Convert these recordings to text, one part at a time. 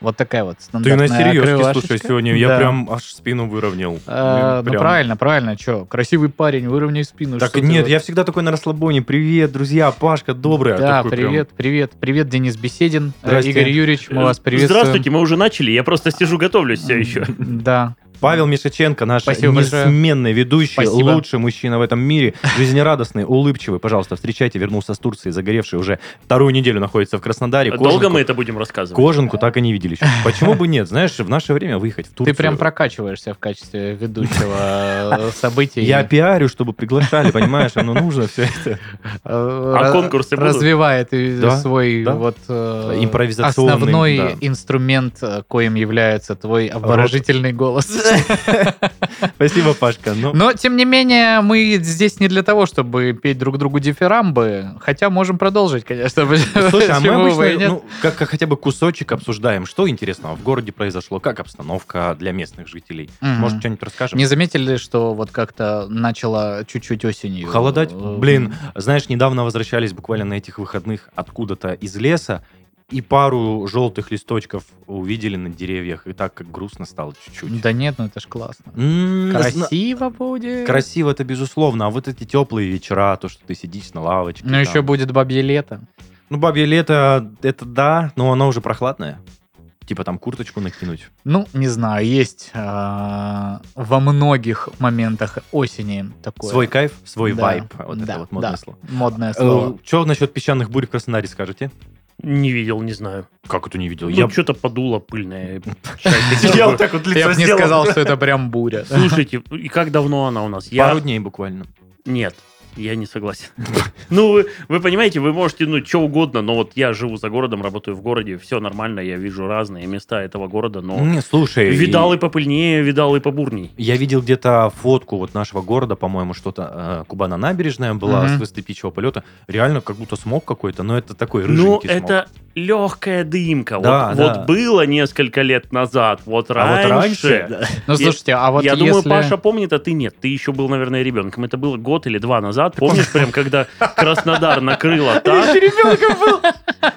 Вот такая вот Ты стандартная на серьезке, слушай, сегодня я Да. прям аж спину выровнял. Э, ну Прям. правильно, правильно, что, красивый парень, выровняй спину. Так ты нет, вот- я всегда такой на расслабоне. Привет, друзья, Пашка, добрый. А Да, такой прям- привет, привет, привет, Денис Беседин, э, Здрасте. Игорь Юрьевич, мы вас приветствуем. Здравствуйте, мы уже начали, я просто сижу, готовлюсь все еще. Да, Павел Мишаченко, наш Спасибо большое. несменный ведущий, Спасибо. лучший мужчина в этом мире, жизнерадостный, улыбчивый. Пожалуйста, встречайте, вернулся с Турции, загоревший уже вторую неделю находится в Краснодаре. Долго Кожанку- мы это будем рассказывать? Кожанку так и не видели еще. Почему бы нет? Знаешь, в наше время выехать в Турцию. ты прям прокачиваешься в качестве ведущего э, событий. Я пиарю, чтобы приглашали, понимаешь? Оно нужно все это. Э, А конкурсы будут? развивает свой вот э, Импровизационный, основной инструмент, коим является твой обворожительный голос. Спасибо, Пашка. Ну, Но, тем не менее, мы здесь не для того, чтобы петь друг другу дифирамбы, хотя можем продолжить, конечно. Слушай, а мы обычно ну, как, как хотя бы кусочек обсуждаем, что интересного в городе произошло, как обстановка для местных жителей. Мгм. Может, что-нибудь расскажем? Не заметили, что вот как-то начало чуть-чуть осенью? Холодать? э, Блин, знаешь, недавно возвращались буквально на этих выходных откуда-то из леса, и пару желтых листочков увидели на деревьях, и так как грустно стало чуть-чуть. Да нет, ну это ж классно. Красиво будет. Красиво это безусловно, а вот эти теплые вечера, то, что ты сидишь на лавочке. Ну там. еще будет бабье лето. Ну, бабье лето, это да, но оно уже прохладное. Типа там курточку накинуть. Ну, не знаю, есть а, во многих моментах осени такое. Свой кайф, свой Да, вайб. Вот да, это вот модное да. слово. Модное слово. Что насчет песчаных бурь в Краснодаре скажете? Не видел, не знаю. Как это не видел? Ну, Я что-то подуло пыльное. Я вот так вот Я лицо бы не сказал, что это прям буря. Слушайте, и как давно она у нас? Пару дней буквально. Нет, я не согласен. Ну, вы, вы понимаете, вы можете, ну, что угодно, но вот я живу за городом, работаю в городе, все нормально, я вижу разные места этого города, но Не, слушай. видал и- и попыльнее, видал и побурней. Я видел где-то фотку вот нашего города, по-моему, что-то э, Кубана набережная была Мгм. с высоты птичьего полета. Реально как будто смог какой-то, но это такой Ну, рыженький смог. это легкая дымка. Да, вот, да. вот было несколько лет назад, вот А раньше. вот раньше... да. Ну, слушайте, а вот я если... думаю, Паша помнит, а ты нет. Ты еще был, наверное, ребенком. Это было год или два назад. Помнишь, прям когда Краснодар накрыло так? ребенком был!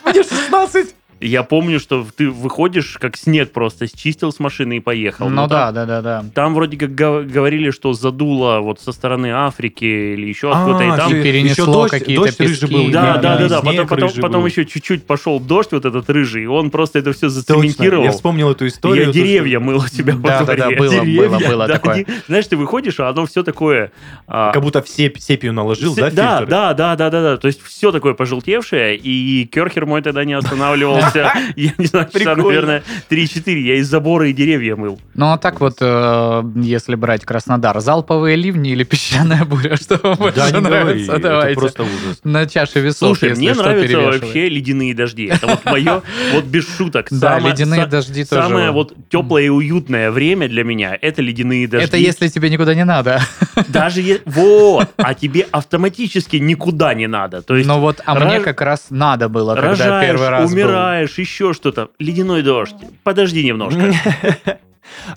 Мне 16! Я помню, что ты выходишь, как снег просто счистил с машины и поехал. Ну Но да, там- да, да, да. Там вроде как гов- говорили, что задуло вот со стороны Африки или еще откуда-то. И А, там перенесло еще дождь- какие-то дождь рыжий пески. был, Да, Да, да, да, Потом, потом, потом еще чуть-чуть пошел дождь вот этот рыжий, и он просто это все Точно, зацементировал. Я вспомнил эту историю. Я то, деревья что- мыл у себя Да, во да, да, было, Деревья, было, было да, такое. Знаешь, ты выходишь, а оно все такое... а, Как будто все сепию наложил, все- да, да, да, да, да, да, да. То есть все такое пожелтевшее, и Керхер мой тогда не останавливался. Я не знаю, часа, наверное, 3-4. Я из забора и деревья мыл. Ну, а так вот, э, если брать Краснодар, залповые ливни или песчаная буря, что вам больше нравится? это Давайте. просто ужас. На чаше весов, Слушай, мне нравятся вообще ледяные дожди. Это вот мое, вот без шуток. Да, ледяные дожди тоже. Самое вот теплое и уютное время для меня это ледяные дожди. Это если тебе никуда не надо. Даже вот, а тебе автоматически никуда не надо. То есть Но вот, а мне как раз надо было, когда первый раз был. Умираешь, еще что-то. Ледяной дождь. Подожди немножко.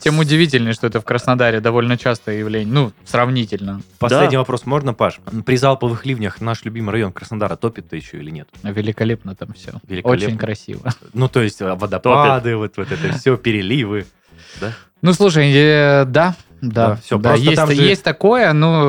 Тем удивительнее, что это в Краснодаре довольно частое явление. Ну, сравнительно. Последний Да. вопрос можно, Паш? При залповых ливнях наш любимый район Краснодара топит-то еще или нет? Великолепно там все. Великолепно. Очень красиво. Ну, то есть э, водопады, вот, вот это все, переливы. Да? Ну, слушай, э, да, Да, да, всё, да, просто есть, там же- есть такое, но,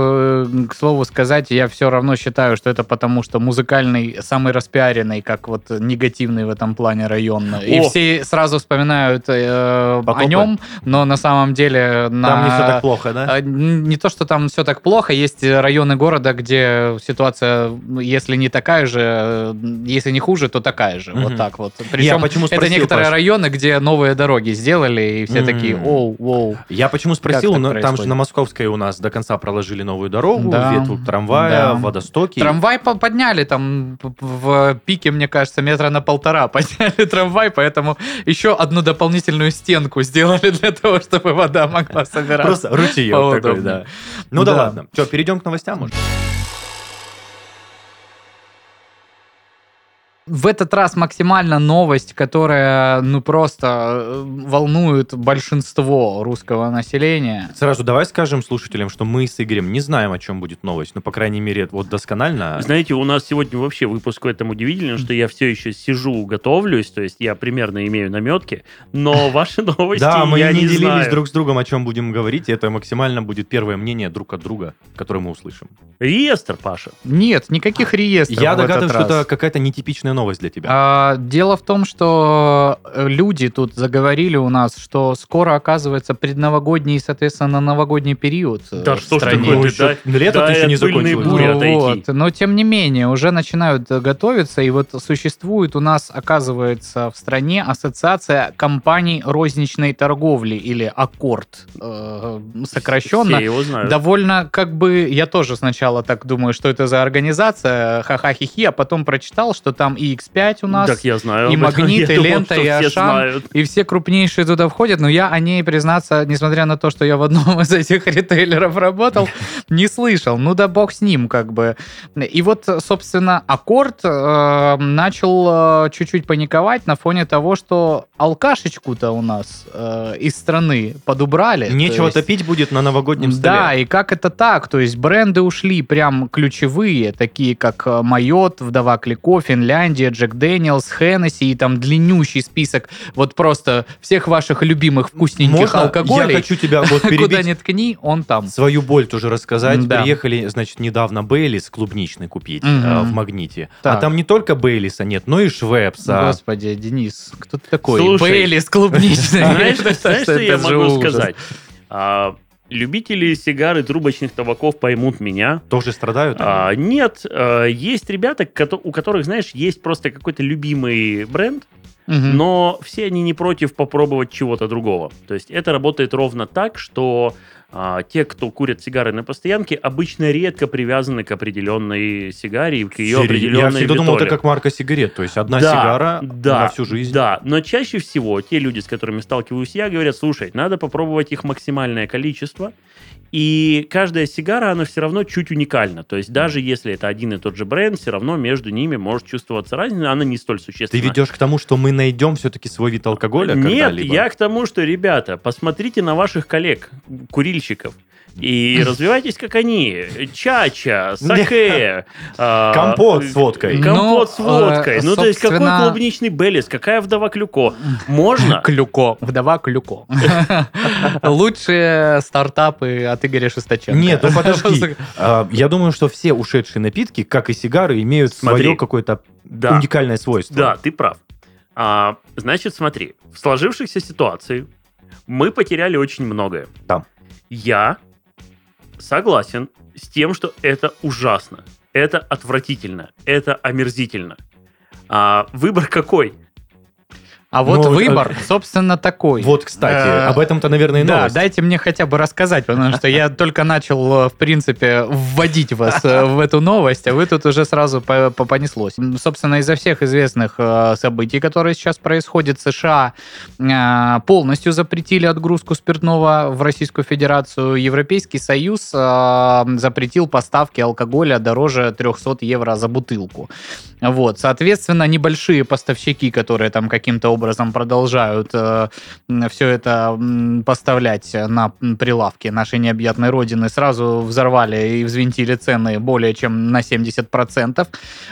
э, к слову сказать, я все равно считаю, что это потому, что музыкальный, самый распиаренный, как вот негативный в этом плане район. И О! все сразу вспоминают э, о нем, но на самом деле... На... Там не все так плохо, да? Н- Не то, что там все так плохо, есть районы города, где ситуация, если не такая же, э, если не хуже, то такая же. Вот Мгм. так вот. Причем почему это спросил, некоторые Паш? районы, где новые дороги сделали, и все М. такие, оу, оу. Я почему спросил, Ну, на- там же на Московской у нас до конца проложили новую дорогу, Да, ветву трамвая, да. водостоки. Трамвай по- подняли там в пике, мне кажется, метра на полтора подняли трамвай, поэтому еще одну дополнительную стенку сделали для того, чтобы вода могла собираться. Просто ручеек такой, да. Ну да Да. ладно. Что, перейдем к новостям, может? В этот раз максимально новость, которая, ну, просто э, волнует большинство русского населения. Сразу давай скажем слушателям, что мы с Игорем не знаем, о чем будет новость. Ну, по крайней мере, вот досконально. Знаете, у нас сегодня вообще выпуск в этом удивительный, что я все еще сижу, готовлюсь, то есть я примерно имею наметки, но ваши новости Да, мы не, делились друг с другом, о чем будем говорить. Это максимально будет первое мнение друг от друга, которое мы услышим. Реестр, Паша. Нет, никаких реестров Я догадываюсь, что это какая-то нетипичная новость для тебя. А, дело в том, что э, люди тут заговорили у нас, что скоро оказывается предновогодний и, соответственно, новогодний период. э, Да в что ж стране. такое, Ну, ты, да- еще лето да, еще не и пыльные закончилось. бури Ну вот, но тем не менее, уже начинают э, готовиться, и вот существует у нас, оказывается, в стране ассоциация компаний розничной торговли, или Аккорд, э, сокращенно. Все его знают. Довольно, как бы, я тоже сначала так думаю, что это за организация, ха-ха-хи-хи, а потом прочитал, что там и X5 у нас, Так я знаю. и об этом. Магнит, Я и думал, Лента, и все Ашан. знают. и все крупнейшие туда входят, но я о ней, признаться, несмотря на то, что я в одном из этих ритейлеров работал, не слышал. Ну да бог с ним, как бы. И вот, собственно, АКОРТ э, начал э, чуть-чуть паниковать на фоне того, что алкашечку-то у нас э, из страны подубрали. Нечего То есть- топить будет на новогоднем столе. да, и как это так? То есть бренды ушли прям ключевые, такие как э, Moët, Вдова Клико, Finlandia, Jack Daniel's, Hennessy и там длиннющий список вот просто всех ваших любимых вкусненьких Можно алкоголей. я хочу тебя вот Куда перебить? ни ткни, он там. Свою боль тоже рассказать. Да. Приехали, значит, недавно Бейлис клубничный купить Мгм. э, в Магните. Так. А там не только Бейлиса нет, но и Швепса. Господи, Денис, кто ты такой? Слушай, Бейлис клубничный. Знаешь, что я могу сказать? Любители сигар и трубочных табаков поймут меня. Тоже страдают? А, нет, а, есть ребята, у которых, знаешь, есть просто какой-то любимый бренд, Мгм. но все они не против попробовать чего-то другого. То есть это работает ровно так, что а, те, кто курят сигары на постоянке, обычно редко привязаны к определенной сигаре и к ее Серьезно? определенной Я всегда думал, это витоле. как марка сигарет. То есть одна Да, сигара да, на всю жизнь. Да, но чаще всего те люди, с которыми сталкиваюсь я, говорят, слушай, надо попробовать их максимальное количество, и каждая сигара, она все равно чуть уникальна. То есть даже если это один и тот же бренд, все равно между ними может чувствоваться разница, она не столь Ты существенна. ведешь к тому, что мы найдем все-таки свой вид алкоголя Нет, я к тому, что, ребята, посмотрите на ваших коллег, курильщиков, и развивайтесь, как они. Чача, саке. а, Компот с водкой. Компот Ну, с водкой. э, Ну, то есть, какой клубничный Беллис, какая вдова Клюко? Можно? Клюко, вдова Клюко. Лучшие стартапы от Игоря Шестаченко. Нет, ну подожди. А, Я думаю, что все ушедшие напитки, как и сигары, имеют свое какое-то уникальное свойство. Да, ты прав. А, значит, смотри, в сложившейся ситуации мы потеряли очень многое. Да. Я согласен с тем, что это ужасно, это отвратительно, это омерзительно. А, выбор какой? А вот Ну, выбор, собственно, такой. Вот, кстати, Э, об этом-то, наверное, и Да, новость. дайте мне хотя бы рассказать, потому что я только начал, э, в принципе, вводить вас в эту новость, а вы тут уже сразу по- по- понеслось. Собственно, из-за всех известных событий, которые сейчас происходят, США полностью запретили отгрузку спиртного в Российскую Федерацию. Европейский Союз запретил поставки алкоголя дороже 300 евро за бутылку. Вот, соответственно, небольшие поставщики, которые там каким-то образом продолжают все это поставлять на прилавки нашей необъятной родины, сразу взорвали и взвинтили цены более чем на 70%.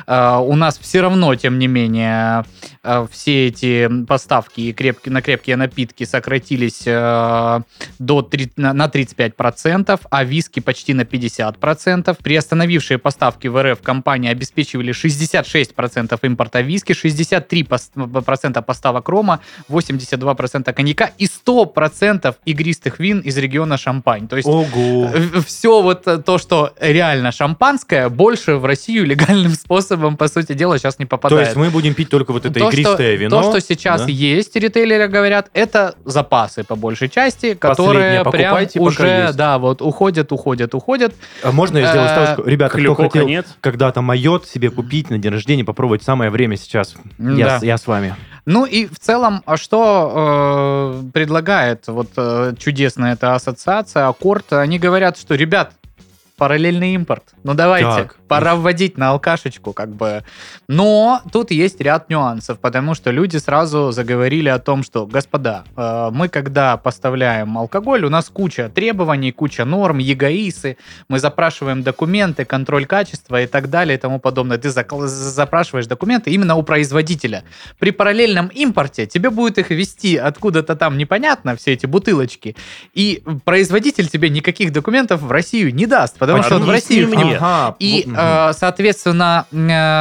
Э, У нас все равно, тем не менее, э, все эти поставки и крепкие, на крепкие напитки сократились э, до, три- на на 35%, а виски почти на 50%. Приостановившие поставки в РФ компании обеспечивали 66% импорта виски, 63% поставок поставок рома, 82% коньяка и 100% игристых вин из региона Шампань. То есть Ого. все вот э, то, что реально шампанское, больше в Россию легальным способом, по сути дела, сейчас не То попадает. есть мы будем пить только вот это То, игристое что, вино. То, что сейчас да? есть, ритейлеры говорят, это запасы по большей части, которые прям уже, да, вот уходят, уходят, уходят. А Можно я сделаю Э, ставочку? Ребята, кто хотел когда-то майот себе купить на день рождения, попробовать самое время сейчас. Да. я с вами. Ну и в целом, а что э, предлагает вот э, чудесная эта ассоциация, Аккорд? Они говорят, что, ребят, параллельный импорт. Ну давайте, Так. пора вводить на алкашечку, как бы. Но тут есть ряд нюансов, потому что люди сразу заговорили о том, что, господа, э, мы когда поставляем алкоголь, у нас куча требований, куча норм, ЕГАИСы, мы запрашиваем документы, контроль качества и так далее и тому подобное. Ты запрашиваешь документы именно у производителя. При параллельном импорте тебе будет их вести откуда-то там непонятно, все эти бутылочки, и производитель тебе никаких документов в Россию не даст, потому что в Россию мне. Ага, и, э, соответственно, э,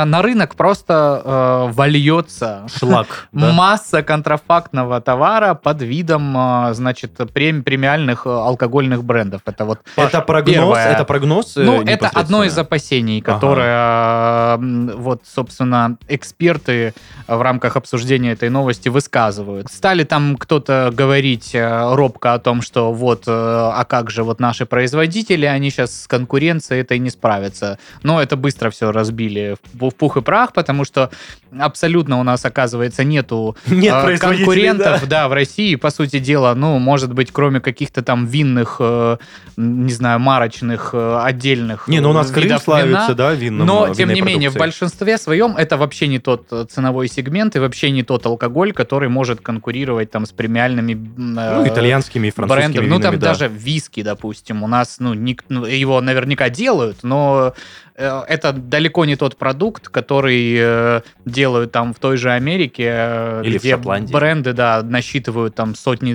на рынок просто э, вольется шлак. да. масса контрафактного товара под видом, э, значит, прем- премиальных алкогольных брендов. Это вот Это прогноз, первое. это прогноз. ну, это одно из опасений, Ага. которое, э, м, вот, собственно, эксперты в рамках обсуждения этой новости высказывают. Стали там кто-то говорить робко о том, что вот, э, а как же вот наши производители, они сейчас с конкуренцией этой не справятся. Но это быстро все разбили в в пух и прах, потому что абсолютно у нас, оказывается, нету Нет производителей, конкурентов, да. в России, по сути дела, ну, может быть, кроме каких-то там винных, э, не знаю, марочных, э, отдельных Не, ну у нас э, Крым славится, вина. да, винным Но, тем не менее, в большинстве своем это вообще не тот ценовой сегмент и вообще не тот алкоголь, который может конкурировать там с премиальными Ну, итальянскими и французскими брендами. Ну, там винами, да. даже виски, допустим, у нас, ну, ник- ну, его наверняка делают, но э, это далеко не тот продукт, который э, делают там в той же Америке, э, Или где бренды, да, насчитывают там сотни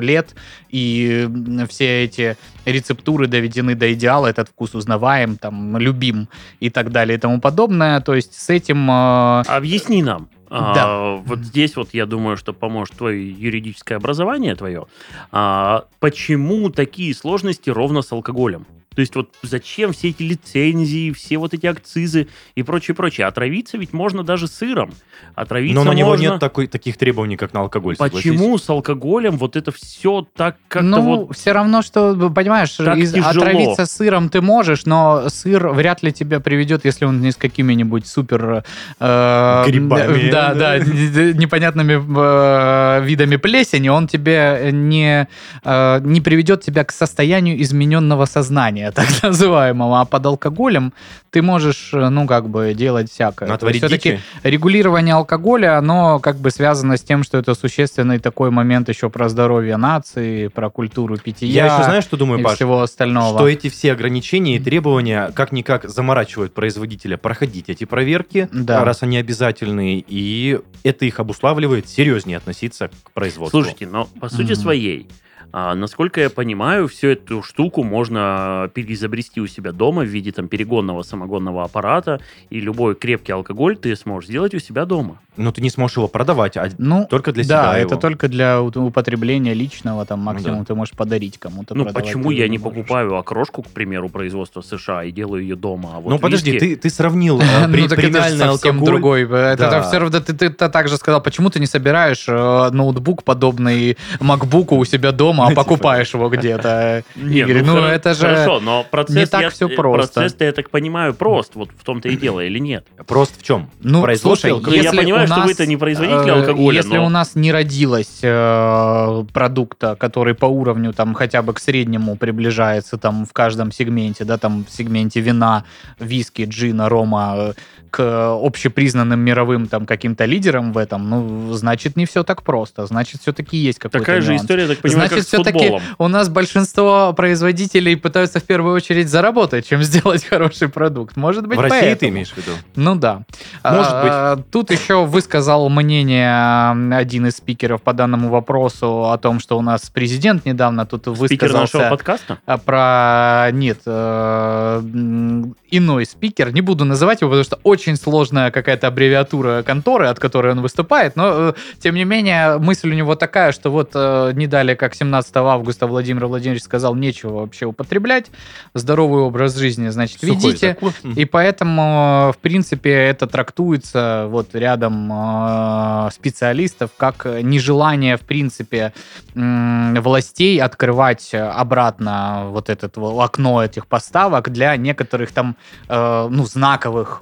лет, и все эти рецептуры доведены до идеала, этот вкус узнаваем, там, любим и так далее и тому подобное. То есть с этим... Объясни нам. А, Да. вот здесь вот я думаю, что поможет твое юридическое образование твое. А, почему такие сложности ровно с алкоголем? То есть вот зачем все эти лицензии, все вот эти акцизы и прочее, прочее? Отравиться ведь можно даже сыром. Отравиться Но на него можно... нет такой, таких требований, как на алкоголь. согласись. Почему с алкоголем вот это все так как-то ну, вот... все равно, что, понимаешь, из- тяжело. отравиться сыром ты можешь, но сыр вряд ли тебя приведет, если он не с какими-нибудь супер... э, Грибами, Да, да. непонятными э, видами плесени, он тебе не, э, не приведет тебя к состоянию измененного сознания, так называемого. А под алкоголем ты можешь, э, ну, как бы, делать всякое. Натворить Все-таки регулирование алкоголя, оно как бы связано с тем, что это существенный такой момент еще про здоровье нации, про культуру питья. Я еще знаешь, что думаю, Паш? всего остального. Что эти все ограничения и требования как-никак заморачивают производителя проходить эти проверки, Да. раз они обязательные, и это их обуславливает серьезнее относиться к производству. Слушайте, но по сути Мгм. своей, а, насколько я понимаю, всю эту штуку можно переизобрести у себя дома в виде там перегонного самогонного аппарата, и любой крепкий алкоголь ты сможешь сделать у себя дома. но ты не сможешь его продавать, а Ну, только для да, себя это его. только для употребления личного, там максимум да. ты можешь подарить кому-то. Ну, почему я не можешь. покупаю окрошку, к примеру, производства США и делаю ее дома? А вот ну подожди, виски- ты, ты сравнил э, Ну, это премиальный алкоголь. другой. Это, Да. все равно ты, также сказал, почему ты не собираешь э, ноутбук, подобный MacBook у себя дома, а Типа. покупаешь его где-то. Игорь, ну, хоро- это же Хорошо, но процесс... не так я- всё э, просто. Процесс-то, я так понимаю, прост. Вот в том-то и дело, или нет? Просто в чем? Ну, слушай, алкоголя? я понимаю, что вы-то не производитель э, алкоголя, Если у нас не родилось э, продукта, который по уровню там хотя бы к среднему приближается там в каждом сегменте, да, там в сегменте вина, виски, джина, рома, к общепризнанным мировым там каким-то лидерам в этом, ну, значит, не все так просто. Значит, все-таки есть какой-то Такая же нюанс. история, я так понимаю, Значит, как с все-таки футболом. у нас большинство производителей пытаются в первую очередь заработать, чем сделать хороший продукт. Может быть, В России поэтому. ты имеешь в виду? Ну да. Может А, Тут еще высказал мнение один из спикеров по данному вопросу о том, что у нас президент недавно тут Спикер нашего высказался подкаста? а, про... Нет, э, иной спикер. Не буду называть его, потому что очень сложная какая-то аббревиатура конторы, от которой он выступает. Но, э, тем не менее, мысль у него такая, что вот э, не далее, как 17 августа Владимир Владимирович сказал, нечего вообще употреблять. Здоровый образ жизни, значит, Сухой ведите. закон. И поэтому, в принципе, это трактуется вот рядом э, специалистов как нежелание, в принципе, властей открывать обратно вот это окно этих поставок для некоторых там, э, ну, знаковых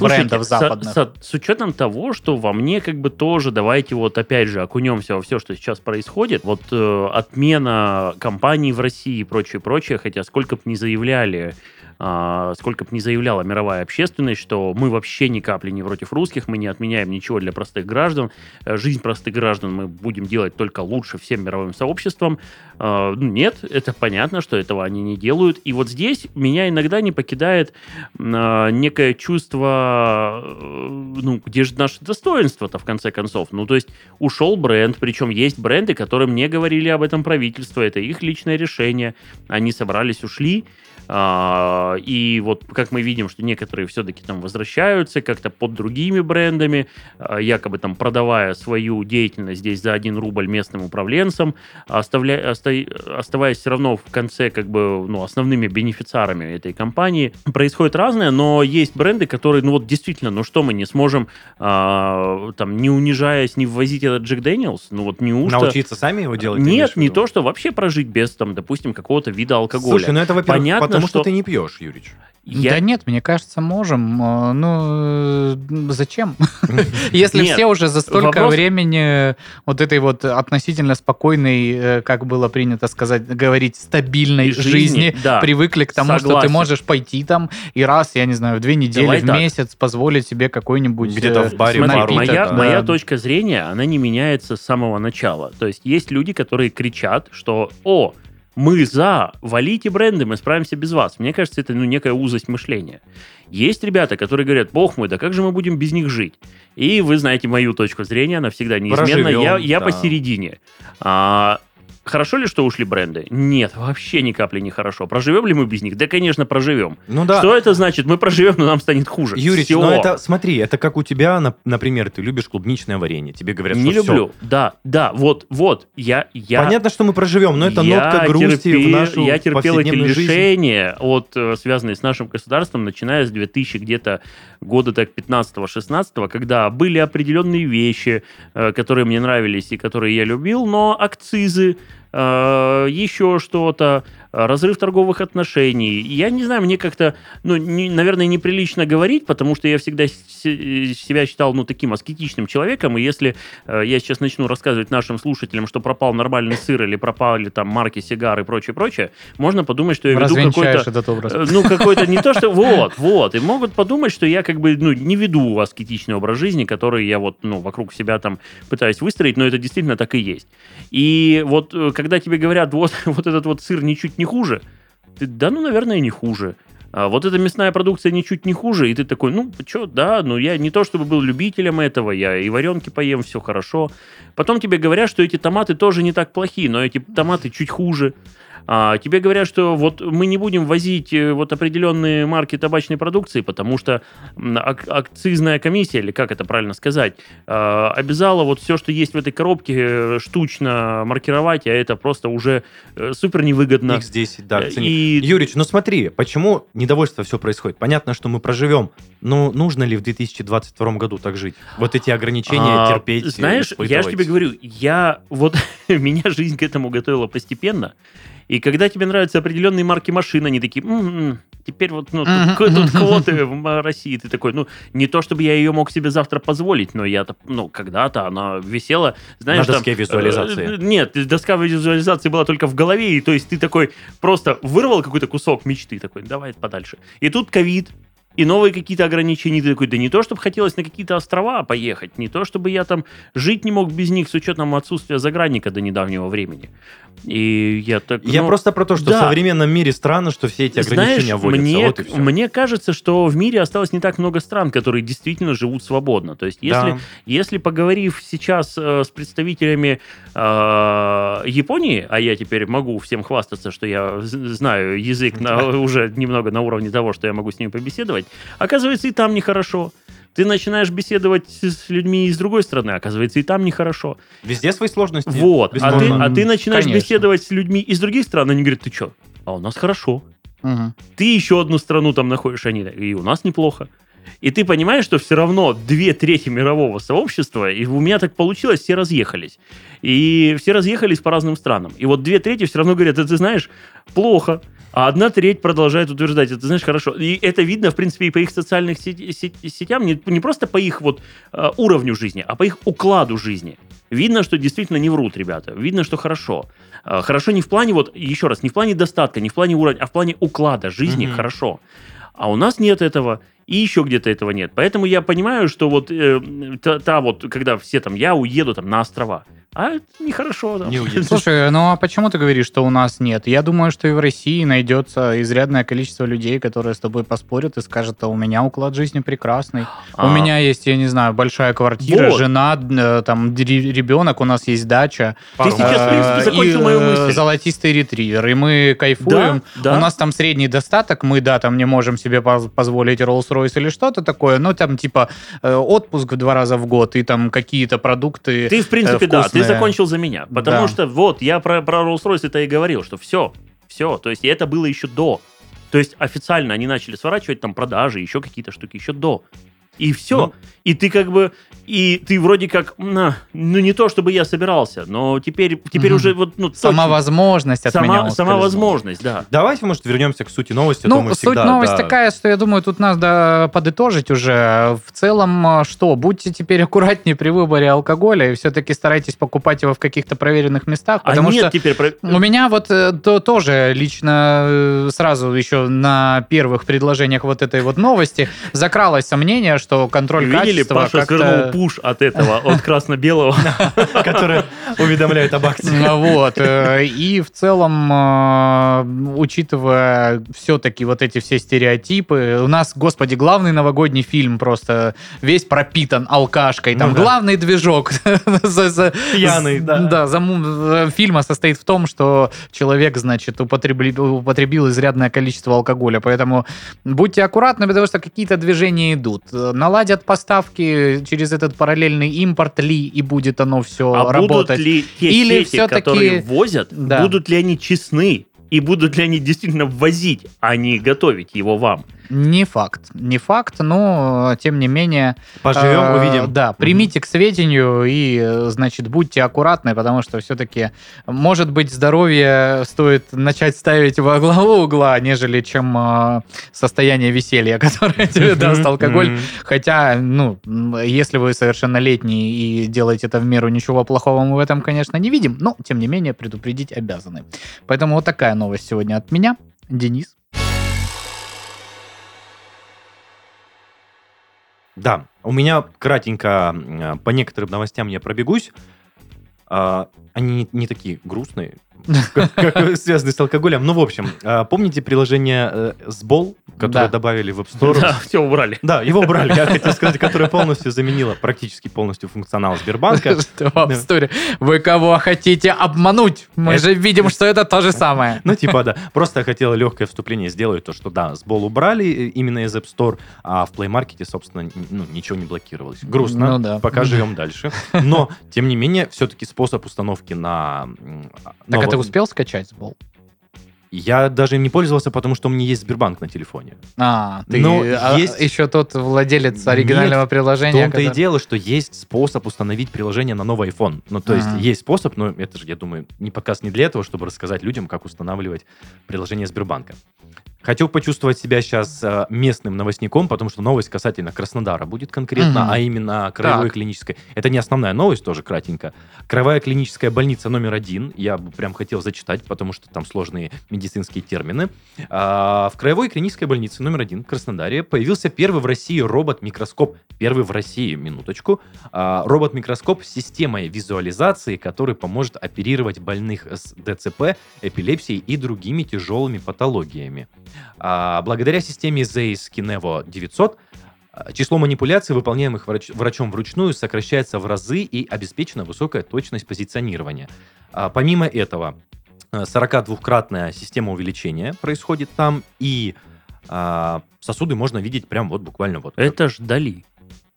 брендов западных. с учетом того, что во мне как бы тоже, давайте вот опять же окунемся во все, что сейчас происходит. Вот э, отмена компаний в России и прочее, прочее, хотя сколько бы ни заявляли, а, сколько бы ни заявляла мировая общественность, что мы вообще ни капли не против русских, мы не отменяем ничего для простых граждан, Э, жизнь простых граждан мы будем делать только лучше всем мировым сообществом. Э, ну, Нет, это понятно, что этого они не делают. И вот здесь меня иногда не покидает э, некое чувство, ну, где же наше достоинство-то в конце концов? Ну, то есть ушел бренд, причем есть бренды, которым не говорили об этом правительство, это их личное решение. Они собрались, ушли, и вот как мы видим, что некоторые все-таки там возвращаются как-то под другими брендами, а, якобы там продавая свою деятельность здесь за 1 рубль местным управленцам, оставля... оста- оставаясь все равно в конце как бы ну, основными бенефициарами этой компании. Происходит разное, но есть бренды, которые, ну вот действительно, ну что мы не сможем а, там не унижаясь, не ввозить этот Джек Дэниелс? Ну вот неужто... Научиться сами его делать? Нет, не то, что вообще прожить без, там, допустим, какого-то вида алкоголя. Слушай, ну это, во-первых, Понятно, потому что... что- ты не пьешь, Юрич. Я- Да нет, мне кажется, можем. Э, Ну, э, зачем? Если Нет, все уже за столько вопрос- времени вот этой вот относительно спокойной, э, как было принято сказать, говорить, стабильной Жизни, жизни, да. привыкли к тому, что ты можешь пойти там и раз, я не знаю, в две недели, Давай в так. месяц позволить себе какой-нибудь... Где-то э, в баре Смотри, пару, напиток, моя, да. моя точка зрения, она не меняется с самого начала. То есть есть люди, которые кричат, что «О, мы за, валите бренды, мы справимся без вас». Мне кажется, это ну, некая узость мышления. Есть ребята, которые говорят, бог мой, да как же мы будем без них жить? И вы знаете мою точку зрения, она всегда неизменна. Проживем, я я да. посередине. А, Хорошо ли, что ушли бренды? Нет, вообще ни капли не хорошо. Проживем ли мы без них? Да, конечно, проживем. Ну да. Что это значит? Мы проживем, но нам станет хуже. Юрич, Всё. ну это, смотри, это как у тебя, на- например, ты любишь клубничное варенье. Тебе говорят, не что всё. люблю. Да, да, вот, вот. Я, я, Понятно, что мы проживем, но это я нотка грусти терпе- в нашу Я терпел эти повседневную жизнь. лишения, от, э, связанные с нашим государством, начиная с 2000 где-то года так 15-16, когда были определенные вещи, э, которые мне нравились и которые я любил, но акцизы, э, еще что-то, разрыв торговых отношений. Я не знаю, мне как-то, ну, не- наверное, неприлично говорить, потому что я всегда се- себя считал, ну, таким аскетичным человеком, и если э, я сейчас начну рассказывать нашим слушателям, что пропал нормальный сыр или пропали там марки сигар и прочее, прочее, можно подумать, что я веду какой-то этот образ. Э, Ну, какой-то не то, что... Вот, вот. И могут подумать, что я как бы, ну, не веду аскетичный образ жизни, который я вот, ну, вокруг себя там пытаюсь выстроить, но это действительно так и есть. И вот, э, когда тебе говорят, вот, вот этот вот сыр ничуть не хуже, ты, да, ну, наверное, не хуже. А вот эта мясная продукция ничуть не хуже, и ты такой, ну, что, да, ну, я не то чтобы был любителем этого, я и варенки поем, все хорошо. Потом тебе говорят, что эти томаты тоже не так плохие, но эти томаты чуть хуже. А, тебе говорят, что вот мы не будем возить э, вот определенные марки табачной продукции, потому что ак- акцизная комиссия, или как это правильно сказать, а, обязала вот все, что есть в этой коробке, э, штучно маркировать, а это просто уже э, супер невыгодно. X10, да, Э. И Юрич, ну смотри, почему недовольство все происходит? Понятно, что мы проживем, но нужно ли в 2022 году так жить? Вот эти ограничения А, терпеть, Знаешь, я же тебе говорю, я вот меня жизнь к этому готовила постепенно. И когда тебе нравятся определенные марки машин, они такие, «М-м, теперь вот ну, тут, тут квоты в России, ты такой, ну не то чтобы я ее мог себе завтра позволить, но я ну когда-то она висела, знаешь, На там, доске визуализации. э, Нет, доска визуализации была только в голове, и то есть ты такой просто вырвал какой-то кусок мечты, такой, давай подальше. И тут ковид, и новые какие-то ограничения. Ты такой, да не то, чтобы хотелось на какие-то острова поехать, не то, чтобы я там жить не мог без них с учетом отсутствия загранника до недавнего времени. И я так... Я ну, просто про то, что да. в современном мире странно, что все эти ограничения знаешь, вводятся. мне, вот мне кажется, что в мире осталось не так много стран, которые действительно живут свободно. То есть, если, Да. если поговорив сейчас э, с представителями э, Японии, а я теперь могу всем хвастаться, что я знаю язык на, уже немного на уровне того, что я могу с ними побеседовать, оказывается, и там нехорошо. Ты начинаешь беседовать с людьми из другой страны, оказывается, и там нехорошо. Везде свои сложности. Вот. А ты, а ты начинаешь Конечно. беседовать с людьми из других стран, они говорят, ты что? А у нас хорошо Мгм. ты еще одну страну там находишь, они и у нас неплохо. И ты понимаешь, что все равно две трети мирового сообщества, и у меня так получилось, все разъехались. И все разъехались по разным странам. И вот две трети все равно говорят, это ты знаешь, плохо. А одна треть продолжает утверждать, это знаешь, хорошо. И это видно, в принципе, и по их сети- сетям, не, не просто по их вот э, уровню жизни, а по их укладу жизни. Видно, что действительно не врут ребята. Видно, что хорошо. Э, Хорошо не в плане, вот, еще раз, не в плане достатка, не в плане уровня, а в плане уклада жизни Мгм. хорошо. А у нас нет этого, и еще где-то этого нет. Поэтому я понимаю, что вот э, та, та вот, когда все там, я уеду там на острова, а это нехорошо. да. Не уедешь. Слушай, ну а почему ты говоришь, что у нас нет? Я думаю, что и в России найдется изрядное количество людей, которые с тобой поспорят и скажут, а у меня уклад жизни прекрасный. А, У меня есть, я не знаю, большая квартира, Вот. жена, э, там ребенок, у нас есть дача. Ты сейчас, в принципе, э, закончил и, мою э, мысль. Золотистый ретривер, и мы кайфуем. Да, да. У нас там средний достаток, мы, да, там не можем себе поз- позволить Rolls-Royce или что-то такое, но там типа э, отпуск в два раза в год и там какие-то продукты. Ты, в принципе, э, да, ты. Закончил за меня. Потому Да. что вот, я про, про Rolls-Royce это и говорил, что все, все. То есть это было еще до. То есть официально они начали сворачивать там продажи, еще какие-то штуки, еще до. И все. Ну. И ты как бы, и ты вроде как, на, ну не то, чтобы я собирался, но теперь, теперь Мгм. уже вот, ну, Сама точно. возможность от меня сама, сама ускользнула. возможность, да. Давайте, может, вернемся к сути новости. а Ну, суть всегда, новость да, такая, что я думаю, тут надо подытожить уже. В целом, э, что, будьте теперь аккуратнее при выборе алкоголя и все-таки старайтесь покупать его в каких-то проверенных местах, потому а нет что теперь... у меня вот э, то, тоже лично э, сразу еще на первых предложениях вот этой вот новости закралось сомнение, что контроль Видели, качества Паша свернул пуш от этого, от красно-белого. которые уведомляют об акции. Ну Вот. э, И в целом, э, учитывая все-таки вот эти все стереотипы, у нас, господи, главный новогодний фильм просто весь пропитан алкашкой. Там Ну главный движок Пьяный, да. Да, э, фильма состоит в том, что человек, значит, употребил, изрядное количество алкоголя. Поэтому будьте аккуратны, потому что какие-то движения идут. Наладят поставки через этот параллельный импорт ли, и будет оно все А будут работать. ли те Или сети, всё-таки- которые возят, Да. будут ли они честны? И будут ли они действительно ввозить, а не готовить его вам? Не факт. Не факт, но э, тем не менее... Поживем, э, увидим. Да, примите к сведению и, э, значит, будьте аккуратны, потому что все-таки, может быть, здоровье стоит начать ставить во главу угла, нежели чем э, состояние веселья, которое тебе даст алкоголь. мгм. Хотя, ну, если вы совершеннолетний и делаете это в меру, ничего плохого мы в этом, конечно, не видим, но, тем не менее, предупредить обязаны. Поэтому вот такая новость сегодня от меня. Денис. Да, у меня кратенько по некоторым новостям я пробегусь. А, Они не, не такие грустные, как, как связаны с алкоголем. Ну, в общем, а, помните приложение э, Сбол, которое Да. добавили в App Store? Да, все убрали. Да, его убрали, я хотел сказать, которое полностью заменило практически полностью функционал Сбербанка. Что вам Да. история? Вы кого хотите обмануть? Мы Это- же видим, что это то же самое. Ну, типа, да. Просто я хотел легкое вступление сделать, то, что, да, Сбол убрали э, именно из App Store, а в Play Market, собственно, ну, ничего не блокировалось. Грустно, Ну да. пока живем дальше. Но, тем не менее, все-таки способ установки на... м, Так нового- а ты успел скачать сбол? Я даже им не пользовался, потому что у меня есть Сбербанк на телефоне. А, ты Ну, а, есть- еще тот владелец оригинального В приложения. том-то и который- дело, что есть способ установить приложение на новый iPhone. Ну, то есть Ага. есть способ, но это же, я думаю, не подкаст не для этого, чтобы рассказать людям, как устанавливать приложение Сбербанка. Хотел почувствовать себя сейчас э, местным новостником, потому что новость касательно Краснодара будет конкретно, Мгм. а именно краевой Так. клинической. Это не основная новость, тоже кратенько. Краевая клиническая больница номер один. Я бы прям хотел зачитать, потому что там сложные медицинские термины. А, в краевой клинической больнице номер один в Краснодаре появился первый в России робот-микроскоп. Первый в России, минуточку. А, робот-микроскоп с системой визуализации, который поможет оперировать больных с ДЦП, эпилепсией и другими тяжелыми патологиями. А, благодаря системе Zeiss Kinevo 900 а, число манипуляций, выполняемых врач- врачом вручную, сокращается в разы и обеспечена высокая точность позиционирования. А, помимо этого, э, 42-кратная система увеличения происходит там, и а, сосуды можно видеть прям вот буквально вот. Это ж Дали.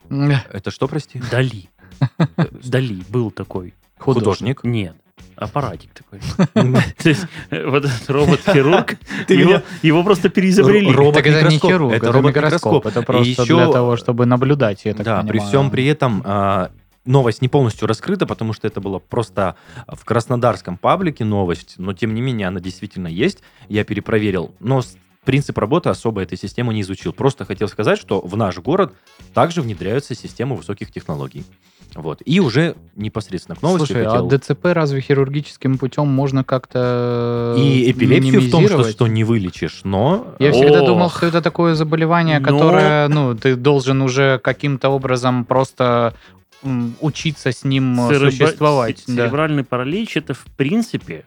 Это что, прости? Дали. Дали был такой. Художник. Нет. Аппаратик такой. То есть, э, вот этот робот-хирург, его, просто переизобрели. Ро- Так это не хирург, Это это, робот-микроскоп. микроскоп. Это просто для того, чтобы наблюдать, я так да, при всем при этом а, новость не полностью раскрыта, потому что это было просто в краснодарском паблике новость, но тем не менее она действительно есть. Я перепроверил, но принцип работы особо этой системы не изучил. Просто хотел сказать, что в наш город также внедряются системы высоких технологий. Вот. И уже непосредственно к новости Слушай, хотел... а ДЦП разве хирургическим путем можно как-то И эпилепсию в том, что, что не вылечишь, но... Я э, всегда Ох. думал, что это такое заболевание, Но- которое, ну, ты должен уже каким-то образом просто учиться с ним э, Церебра- существовать. ц- да. Церебральный паралич это в принципе.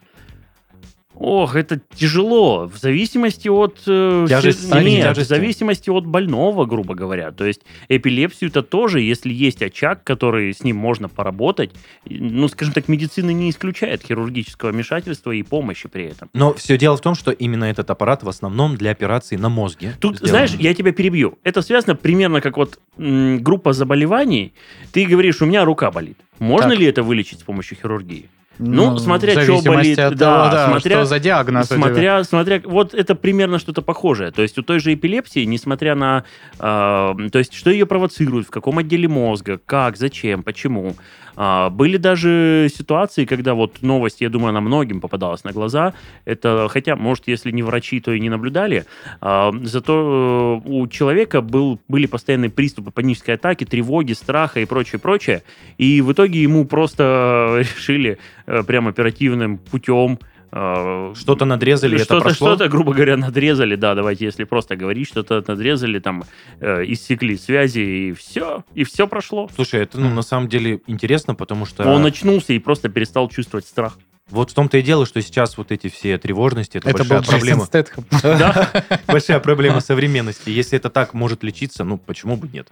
Ох, это тяжело. В зависимости от... э, стадии, Нет, в тяжести. зависимости от больного, грубо говоря. То есть эпилепсию-то тоже, если есть очаг, который с ним можно поработать, ну, скажем так, медицина не исключает хирургического вмешательства и помощи при этом. Но все дело в том, что именно этот аппарат в основном для операций на мозге. Тут, сделан. знаешь, я тебя перебью. Это связано примерно как вот м, группа заболеваний. Ты говоришь, у меня рука болит. Можно Так. ли это вылечить с помощью хирургии? Ну, смотря в чё зависимости болит, от да, того, да, смотря- что за диагноз смотря, смотря, вот это примерно что-то похожее. То есть у той же эпилепсии, несмотря на, э, то есть что ее провоцирует, в каком отделе мозга, как, зачем, почему. А, были даже ситуации, когда вот новость, я думаю, она многим попадалась на глаза. Это, хотя, может, если не врачи, то и не наблюдали. а, зато э, у человека был, были постоянные приступы панической атаки, тревоги, страха и прочее, прочее. И в итоге ему просто решили э, прям оперативным путем Что-то надрезали, это что-то, прошло? что-то, грубо говоря, надрезали, да, давайте, если просто говорить, что-то надрезали, там, э, иссекли связи, и все, и все прошло. Слушай, это ну, на самом деле интересно, потому что Он очнулся и просто перестал чувствовать страх. вот в том-то и дело, что сейчас вот эти все тревожности, это, Это был большая проблема. Да? Большая проблема современности. Если это так может лечиться, ну почему бы нет?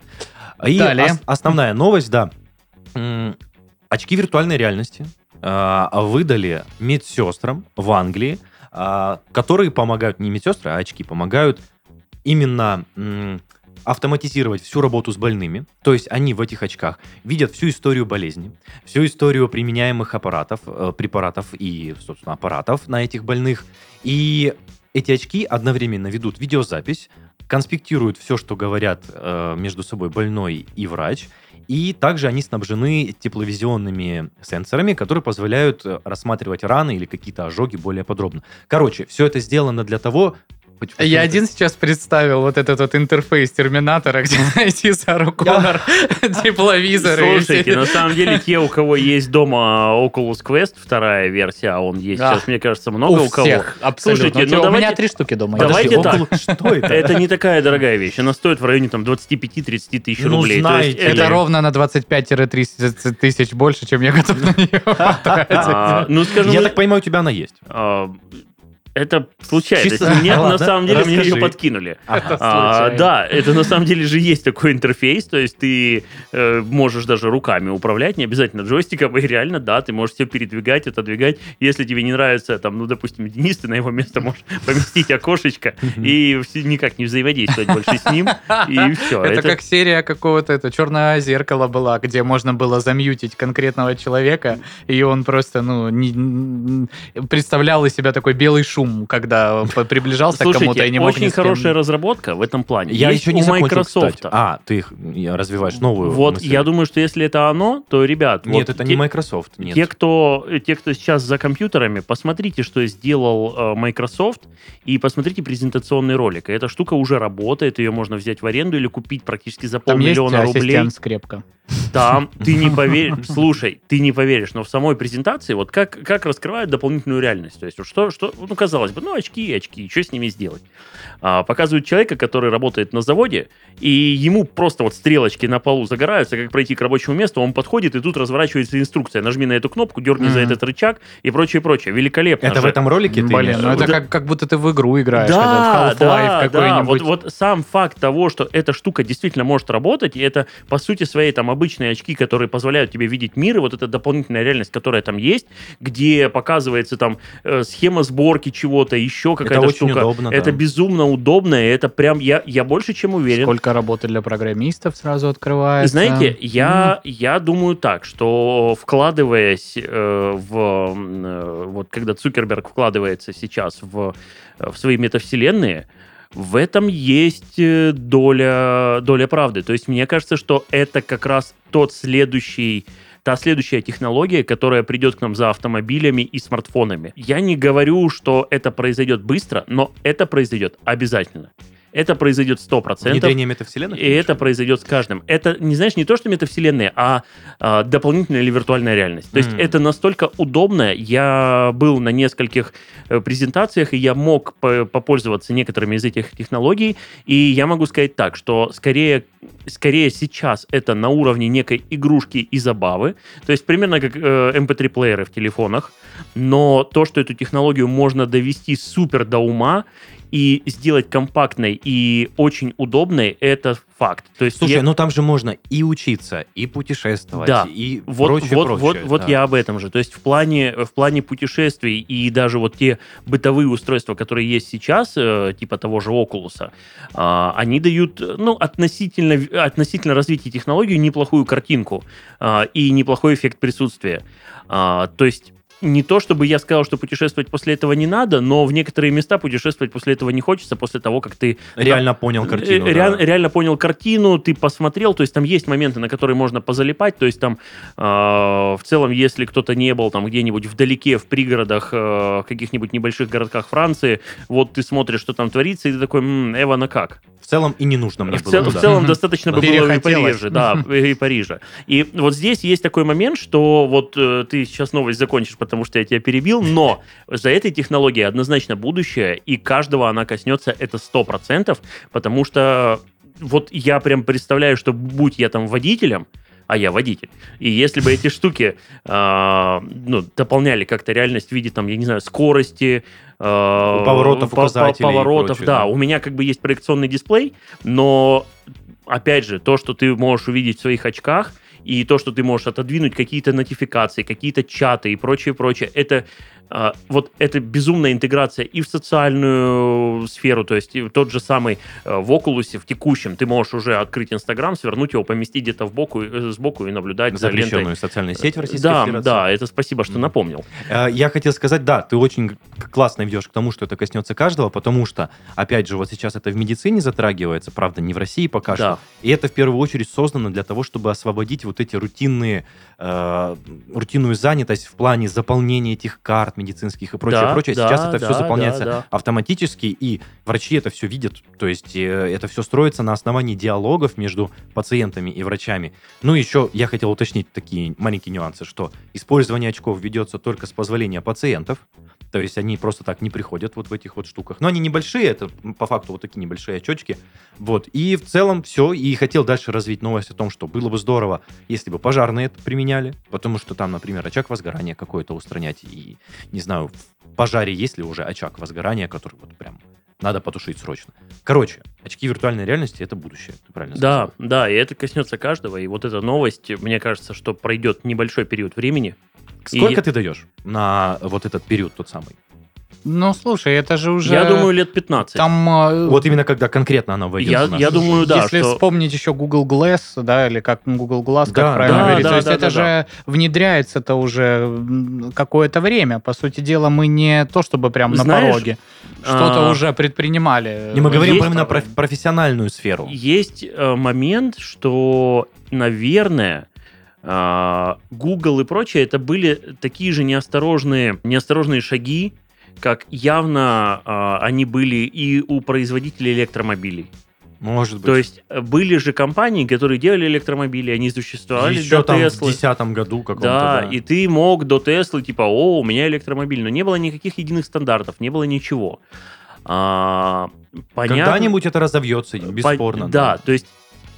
И основная новость, да. Очки виртуальной реальности а, выдали медсестрам в Англии, а, которые помогают, не медсестры, а очки помогают именно автоматизировать всю работу с больными. То есть они в этих очках видят всю историю болезни, всю историю применяемых аппаратов, э, препаратов и, собственно, аппаратов на этих больных. И эти очки одновременно ведут видеозапись, конспектируют все, что говорят э, между собой больной и врач, и также они снабжены тепловизионными сенсорами, которые позволяют э, рассматривать раны или какие-то ожоги более подробно. Короче, все это сделано для того... Я один сейчас представил вот этот вот интерфейс терминатора, где найти Сару Коннор, тепловизоры. и Слушайте, на самом деле, те, у кого есть дома Oculus Quest, вторая версия, а он есть сейчас, мне кажется, много у, кого. Слушайте, ну У меня давайте- три штуки дома. Давайте так. Что это? Это не такая дорогая вещь. Она стоит в районе там 25-30 тысяч Ну, рублей. Знаете Это ровно на 25-30 тысяч больше, чем я готов на нее а, потратить. ну, скажем, Я так понимаю, у тебя она есть. А, это случайно. Чисто- Нет, на Ладно, самом деле мне ее подкинули. Это А, да, это на самом деле же есть такой интерфейс, то есть ты э, можешь даже руками управлять, не обязательно джойстиком, и реально, да, ты можешь все передвигать, отодвигать. Если тебе не нравится, там, ну, допустим, Денис, ты на его место можешь поместить окошечко и никак не взаимодействовать больше с ним, и все. Это как серия какого-то, это черное зеркало была, где можно было замьютить конкретного человека, и он просто, ну, представлял из себя такой белый шум шум, когда приближался к кому-то Слушайте, и не мог ни очень с кем- хорошая разработка в этом плане. Я Есть еще не у закончил, Microsoft. кстати. А, ты их развиваешь новую Вот, мысль. я думаю, что если это оно, то, ребят, Нет, вот это те- не Microsoft. Нет. Те, кто, те, кто сейчас за компьютерами, посмотрите, что сделал э, Microsoft, и посмотрите презентационный ролик. И эта штука уже работает, ее можно взять в аренду или купить практически за Там есть полмиллиона рублей. скрепка. Там ты не поверишь, слушай, ты не поверишь, но в самой презентации вот как, как раскрывают дополнительную реальность. То есть вот что, что, ну, казалось бы, ну, очки и очки, что с ними сделать? А, показывают человека, который работает на заводе, и ему просто вот стрелочки на полу загораются, как пройти к рабочему месту, он подходит, и тут разворачивается инструкция. Нажми на эту кнопку, дерни за Мгм. этот рычаг и прочее, прочее. Великолепно Это в же. этом ролике ты Блин, в ну это виду? как, как будто ты в игру играешь, когда Да, в Half-Life да, да. Вот, вот сам факт того, что эта штука действительно может работать, и это, по сути своей, там, обычные очки, которые позволяют тебе видеть мир, и вот эта дополнительная реальность, которая там есть, где показывается там э, схема сборки чего-то, еще какая-то очень штука. удобно, да. Это безумно удобно, и это прям, я, я больше чем уверен. Сколько работы для программистов сразу открывается. Знаете, я, я думаю так, что вкладываясь э, в... э, вот когда Цукерберг вкладывается сейчас в, э, в свои метавселенные, в этом есть э, доля, доля правды. То есть мне кажется, что это как раз тот следующий та следующая технология, которая придет к нам за автомобилями и смартфонами. Я не говорю, что это произойдет быстро, но это произойдет обязательно. Это произойдет 100%. Внедрение метавселенных? И это произойдет с каждым. Это, не знаешь, не то, что метавселенная, а, а дополнительная или виртуальная реальность. То есть это настолько удобно. Я был на нескольких э, презентациях, и я мог по- попользоваться некоторыми из этих технологий. И я могу сказать так, что скорее, скорее сейчас это на уровне некой игрушки и забавы. То есть примерно как э, MP3-плееры в телефонах. Но то, что эту технологию можно довести супер до ума, и сделать компактной и очень удобной, это факт. То есть Слушай, я- ну там же можно и учиться, и путешествовать, Да. и вот, прочее, вот, прочее. вот, вот да. я об этом же. То есть в плане, в плане путешествий и даже вот те бытовые устройства, которые есть сейчас, э, типа того же Oculus, а, они дают, ну, относительно, относительно развития технологии неплохую картинку а, и неплохой эффект присутствия. А, то есть не то, чтобы я сказал, что путешествовать после этого не надо, но в некоторые места путешествовать после этого не хочется, после того, как ты Реально понял картину. Э, да. реаль- реально понял картину, ты посмотрел, то есть там есть моменты, на которые можно позалипать, то есть там э, в целом, если кто-то не был там где-нибудь вдалеке, в пригородах, э, в каких-нибудь небольших городках Франции, вот ты смотришь, что там творится, и ты такой, «М, Эва, как? В целом и не нужно мне В, было цел- в целом достаточно бы было и. Парижа, да, и Парижа. И вот здесь есть такой момент, что вот э, ты сейчас новость закончишь, потому что я тебя перебил, но за этой технологией однозначно будущее, и каждого она коснется, это 100%, потому что вот я прям представляю, что будь я там водителем, а я водитель. И если бы эти штуки а, ну, дополняли как-то реальность в виде, там, я не знаю, скорости, а, Поворотов, по- по- указателей поворотов, прочее, да. да. У меня как бы есть проекционный дисплей, но опять же, то, что ты можешь увидеть в своих очках, и то, что ты можешь отодвинуть какие-то нотификации, какие-то чаты и прочее, прочее, это вот это безумная интеграция и в социальную сферу, то есть тот же самый э, в Oculus, в текущем, ты можешь уже открыть Инстаграм, свернуть его, поместить где-то в боку, э, сбоку и наблюдать за лентой. Социальную сеть в Российской Да, Федерации. да, это спасибо, что напомнил. Э, Я хотел сказать, да, ты очень классно ведешь к тому, что это коснется каждого, потому что, опять же, вот сейчас это в медицине затрагивается, правда, не в России пока Да. что. И это в первую очередь создано для того, чтобы освободить вот эти рутинные, э, рутинную занятость в плане заполнения этих карт медицинских и прочее, Да, прочее. да, Сейчас это да, все заполняется да, да. автоматически, и врачи это все видят. То есть э, это все строится на основании диалогов между пациентами и врачами. Ну, еще я хотел уточнить такие маленькие нюансы, что использование очков ведется только с позволения пациентов, то есть они просто так не приходят вот в этих вот штуках. Но они небольшие, это по факту вот такие небольшие очечки. Вот. И в целом все. И хотел дальше развить новость о том, что было бы здорово, если бы пожарные это применяли, потому что там, например, очаг возгорания какой-то устранять. И, не знаю, в пожаре есть ли уже очаг возгорания, который вот прям надо потушить срочно. Короче, очки виртуальной реальности — это будущее. Ты правильно Да, сказал. да, и это коснется каждого. И вот эта новость, мне кажется, что пройдет небольшой период времени. Сколько И- ты даешь на вот этот период тот самый? Ну, слушай, это же уже... Я думаю, лет 15. Там, э, Вот именно когда конкретно она войдет Я- я думаю, да, если что- вспомнить еще Google Glass, да, или как Google Glass, как Да, правильно да, говорить, да, то есть да, это да, же внедряется-то уже какое-то время. По сути дела, мы не то чтобы прям на Знаешь, пороге. Что-то а, уже предпринимали. Не, мы говорим Есть- именно про профессиональную сферу. Есть э, момент, что, наверное, Google и прочее, это были такие же неосторожные, неосторожные шаги, как явно э, они были и у производителей электромобилей. Может быть. То есть э, были же компании, которые делали электромобили, они существовали еще до там в Теслы. 2010 году каком-то. Да, и ты мог до Теслы, типа, о, у меня электромобиль, но не было никаких единых стандартов, не было ничего. А, понятно- Когда-нибудь это разовьется, По- бесспорно. Да, то есть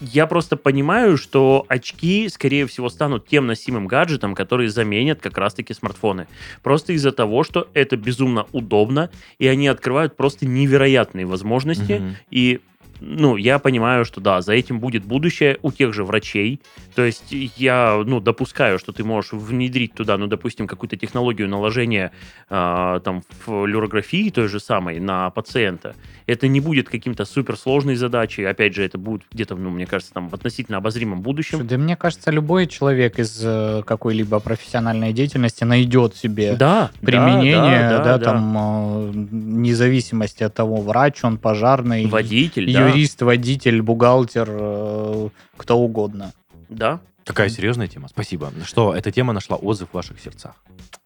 я просто понимаю, что очки, скорее всего, станут тем носимым гаджетом, который заменят как раз-таки смартфоны. Просто из-за того, что это безумно удобно, и они открывают просто невероятные возможности. Мгм. И ну, я понимаю, что да, за этим будет будущее у тех же врачей. То есть я, ну, допускаю, что ты можешь внедрить туда, ну, допустим, какую-то технологию наложения а, там флюорографии той же самой на пациента. Это не будет каким-то суперсложной задачей. Опять же, это будет где-то, ну, мне кажется, там в относительно обозримом будущем. Да мне кажется, любой человек из э, какой-либо профессиональной деятельности найдет себе Да, применение, да, да, да, да. там, э, вне зависимости от того, врач он, пожарный, Водитель, да. Юрист, водитель, бухгалтер, э, кто угодно. Да. Какая серьезная тема. Спасибо. Что эта тема нашла отзыв в ваших сердцах.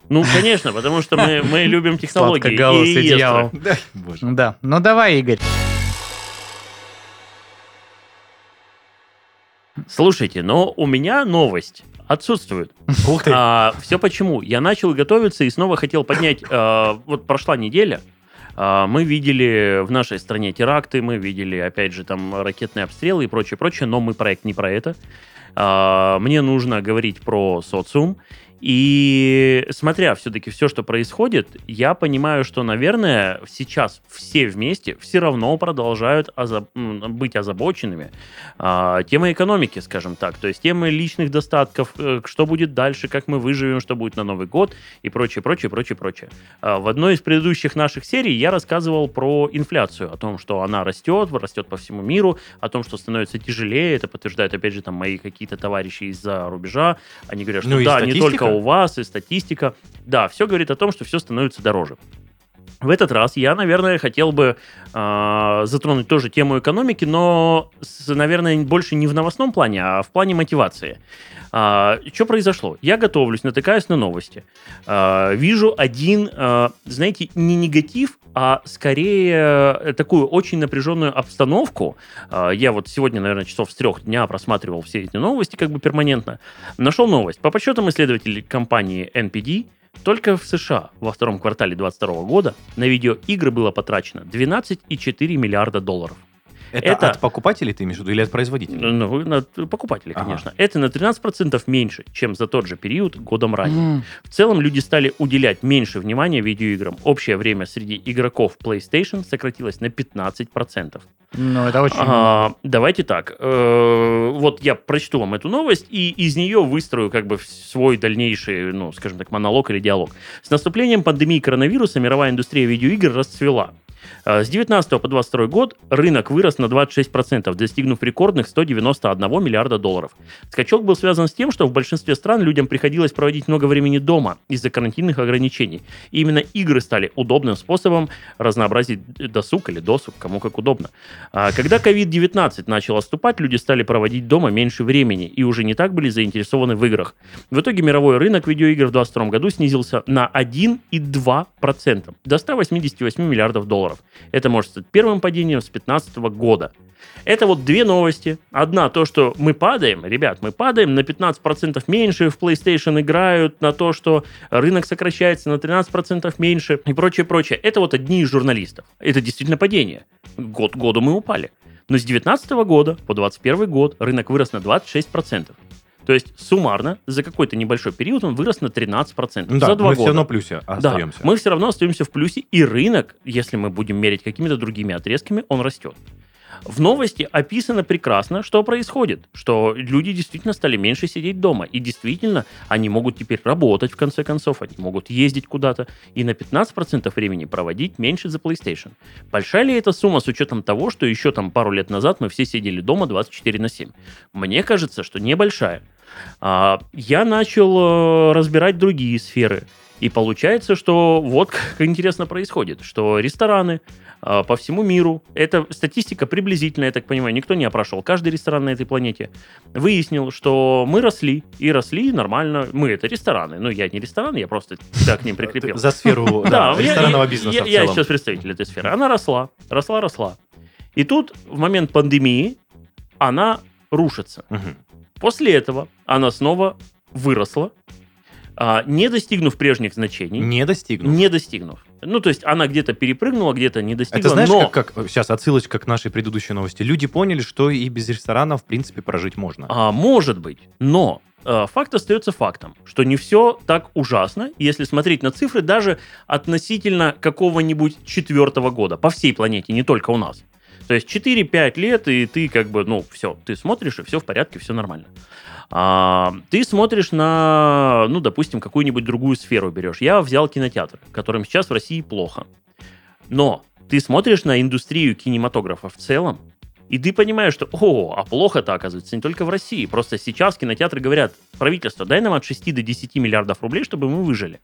Ну, конечно, потому что мы, мы любим технологии. И дьявол. Боже. Да, ну давай, Игорь. Слушайте, но у меня новость отсутствует. Ух ты. все почему? Я начал готовиться и снова хотел поднять. а, вот прошла неделя. А, мы видели в нашей стране теракты, мы видели, опять же, там ракетные обстрелы и прочее, прочее, но мы проект не про это. А, мне нужно говорить про социум. И смотря все-таки все, что происходит, я понимаю, что, наверное, сейчас все вместе все равно продолжают озаб- быть озабоченными а, темой экономики, скажем так, то есть темой личных достатков, э, что будет дальше, как мы выживем, что будет на Новый год и прочее, прочее, прочее, прочее. А, В одной из предыдущих наших серий я рассказывал про инфляцию, о том, что она растет, растет по всему миру, о том, что становится тяжелее, это подтверждают, опять же, там мои какие-то товарищи из-за рубежа, они говорят, что Ну да, не только у вас, и статистика, да, все говорит о том, что все становится дороже. В этот раз я, наверное, хотел бы а, затронуть тоже тему экономики, но, с- наверное, больше не в новостном плане, а в плане мотивации. Что произошло? Я готовлюсь, натыкаюсь на новости. А, вижу один, а, знаете, не негатив, а скорее э, такую очень напряженную обстановку. А, я вот сегодня, наверное, часов с трех дня просматривал все эти новости как бы перманентно. Нашел новость. По подсчетам исследователей компании NPD, только в США во втором квартале 2022 года на видеоигры было потрачено 12,4 миллиарда долларов. Это, это- от покупателей ты имеешь в виду или от производителей? Ну, на покупателей, Ага. конечно. Это на 13% меньше, чем за тот же период годом ранее. М, В целом люди стали уделять меньше внимания видеоиграм. Общее время среди игроков PlayStation сократилось на 15%. Ну, это очень... А, давайте так. Э, вот я прочту вам эту новость и из нее выстрою как бы свой дальнейший, ну, скажем так, монолог или диалог. С наступлением пандемии коронавируса мировая индустрия видеоигр расцвела. Э, С 19 по 22 год рынок вырос на 26%, достигнув рекордных 191 миллиарда долларов. Скачок был связан с тем, что в большинстве стран людям приходилось проводить много времени дома из-за карантинных ограничений. И именно игры стали удобным способом разнообразить досуг или досуг, кому как удобно. А Когда COVID-19 начал отступать, люди стали проводить дома меньше времени и уже не так были заинтересованы в играх. В итоге мировой рынок видеоигр в 2022 году снизился на 1,2% до 188 миллиардов долларов. Это может стать первым падением с 2015 года. Это вот две новости. Одна, то, что мы падаем, ребят, мы падаем, на 15% меньше в PlayStation играют, на то, что рынок сокращается на 13% меньше и прочее, прочее. Это вот одни из журналистов. Это действительно падение. Год к году мы упали. Но с 2019 года по 2021 год рынок вырос на 26%. То есть суммарно за какой-то небольшой период он вырос на 13%. Ну да, за два мы года. все равно в плюсе Да, остаемся. мы все равно остаемся в плюсе, и рынок, если мы будем мерить какими-то другими отрезками, он растет. В новости описано прекрасно, что происходит, что люди действительно стали меньше сидеть дома, и действительно они могут теперь работать в конце концов, они могут ездить куда-то и на 15% времени проводить меньше за PlayStation. Большая ли эта сумма с учетом того, что еще там пару лет назад мы все сидели дома 24 на 7? Мне кажется, что небольшая. А, я начал э, разбирать другие сферы. И получается, что вот как интересно происходит, что рестораны э, по всему миру, это статистика приблизительная, я так понимаю, никто не опрашивал, каждый ресторан на этой планете выяснил, что мы росли, и росли нормально. Мы это рестораны, ну я не ресторан, я просто себя к ним прикрепил. За сферу ресторанного бизнеса я, сейчас представитель этой сферы. Она росла, росла, росла. И тут в момент пандемии она рушится. После этого она снова выросла, а, не достигнув прежних значений, Не достигнув. не достигнув. Ну, то есть она где-то перепрыгнула, где-то не достигла, Это знаешь, но как, как сейчас отсылочка к нашей предыдущей новости. Люди поняли, что и без ресторана, в принципе, прожить можно. а, может быть, но а, факт остается фактом, что не все так ужасно, если смотреть на цифры даже относительно какого-нибудь четвертого года по всей планете, не только у нас. То есть 4-5 лет, и ты как бы, ну, все, ты смотришь, и все в порядке, все нормально. А, ты смотришь на, ну, допустим, какую-нибудь другую сферу берешь. Я взял кинотеатр, которым сейчас в России плохо. Но ты смотришь на индустрию кинематографа в целом, и ты понимаешь, что, о, а плохо-то, оказывается, не только в России. Просто сейчас кинотеатры говорят, правительство, дай нам от 6 до 10 миллиардов рублей, чтобы мы выжили.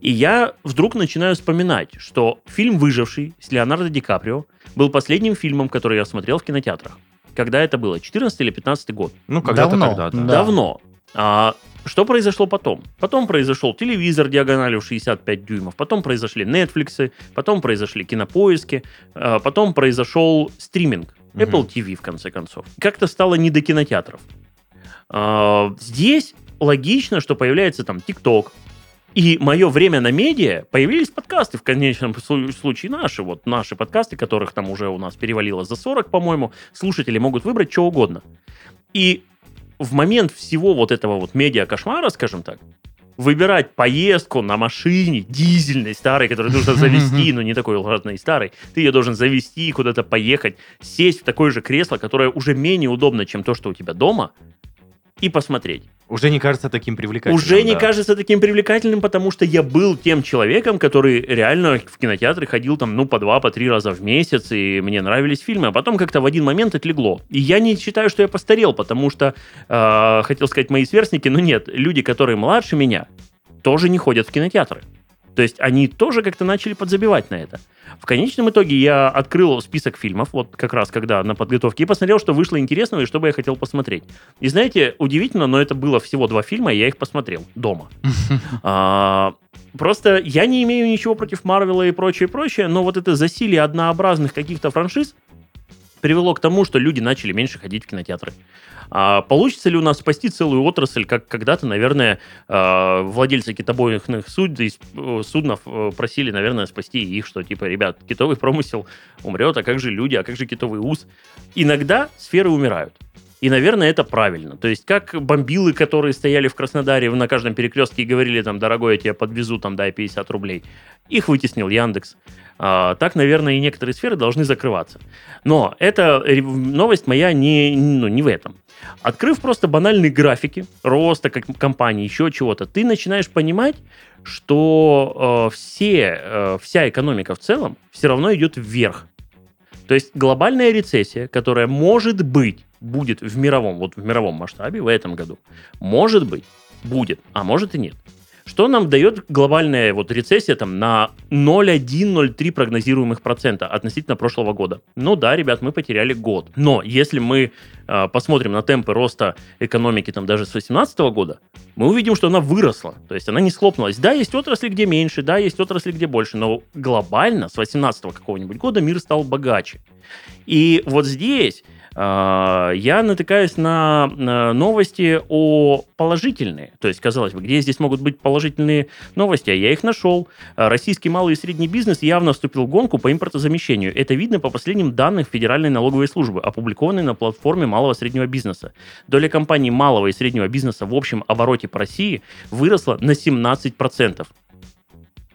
И я вдруг начинаю вспоминать, что фильм «Выживший» с Леонардо Ди Каприо был последним фильмом, который я смотрел в кинотеатрах. Когда это было? 14 или 15 год? Ну, когда-то Давно. тогда, да. Да. Давно. А, что произошло потом? Потом произошел телевизор диагональю в 65 дюймов, потом произошли Netflix, потом произошли кинопоиски, а, потом произошел стриминг. Apple TV в конце концов. Как-то стало не до кинотеатров. А, здесь логично, что появляется там TikTok, и мое время на медиа появились подкасты в конечном слу- случае наши. Вот наши подкасты, которых там уже у нас перевалило за 40, по-моему. Слушатели могут выбрать что угодно. И в момент всего вот этого вот медиа-кошмара, скажем так, выбирать поездку на машине дизельной, старой, которую нужно завести, но не такой ладной старой, ты ее должен завести, куда-то поехать, сесть в такое же кресло, которое уже менее удобно, чем то, что у тебя дома, и посмотреть. Уже не кажется таким привлекательным. Уже не да. кажется таким привлекательным, потому что я был тем человеком, который реально в кинотеатры ходил там, ну, по два, по три раза в месяц, и мне нравились фильмы, а потом как-то в один момент отлегло. И я не считаю, что я постарел, потому что, э, хотел сказать, мои сверстники, но нет, люди, которые младше меня, тоже не ходят в кинотеатры. То есть они тоже как-то начали подзабивать на это. В конечном итоге я открыл список фильмов, вот как раз когда на подготовке, и посмотрел, что вышло интересного и что бы я хотел посмотреть. И знаете, удивительно, но это было всего два фильма, и я их посмотрел дома. А, Просто я не имею ничего против Марвела и прочее, прочее, но вот это засилие однообразных каких-то франшиз привело к тому, что люди начали меньше ходить в кинотеатры. А получится ли у нас спасти целую отрасль, как когда-то, наверное, э, владельцы китобойных суд, э, суднов э, просили, наверное, спасти их, что типа, ребят, китовый промысел умрет, а как же люди, а как же китовый ус? Иногда сферы умирают. И, наверное, это правильно. То есть, как бомбилы, которые стояли в Краснодаре на каждом перекрестке и говорили, там, дорогой, я тебя подвезу, там, дай 50 рублей. Их вытеснил Яндекс. А, так, наверное, и некоторые сферы должны закрываться. Но эта новость моя не, ну, не в этом. Открыв просто банальные графики роста как компании, еще чего-то, ты начинаешь понимать, что э, все, э, вся экономика в целом все равно идет вверх. То есть глобальная рецессия, которая может быть, будет в мировом, вот в мировом масштабе в этом году, может быть, будет, а может и нет. Что нам дает глобальная вот рецессия там на 0,1-0,3 прогнозируемых процента относительно прошлого года? Ну да, ребят, мы потеряли год. Но если мы э, посмотрим на темпы роста экономики там даже с 2018 года, мы увидим, что она выросла. То есть она не схлопнулась. Да, есть отрасли, где меньше, да, есть отрасли, где больше, но глобально с 2018 какого-нибудь года мир стал богаче. И вот здесь я натыкаюсь на, новости о положительные. То есть, казалось бы, где здесь могут быть положительные новости? А я их нашел. Российский малый и средний бизнес явно вступил в гонку по импортозамещению. Это видно по последним данным Федеральной налоговой службы, опубликованной на платформе малого и среднего бизнеса. Доля компаний малого и среднего бизнеса в общем обороте по России выросла на 17%.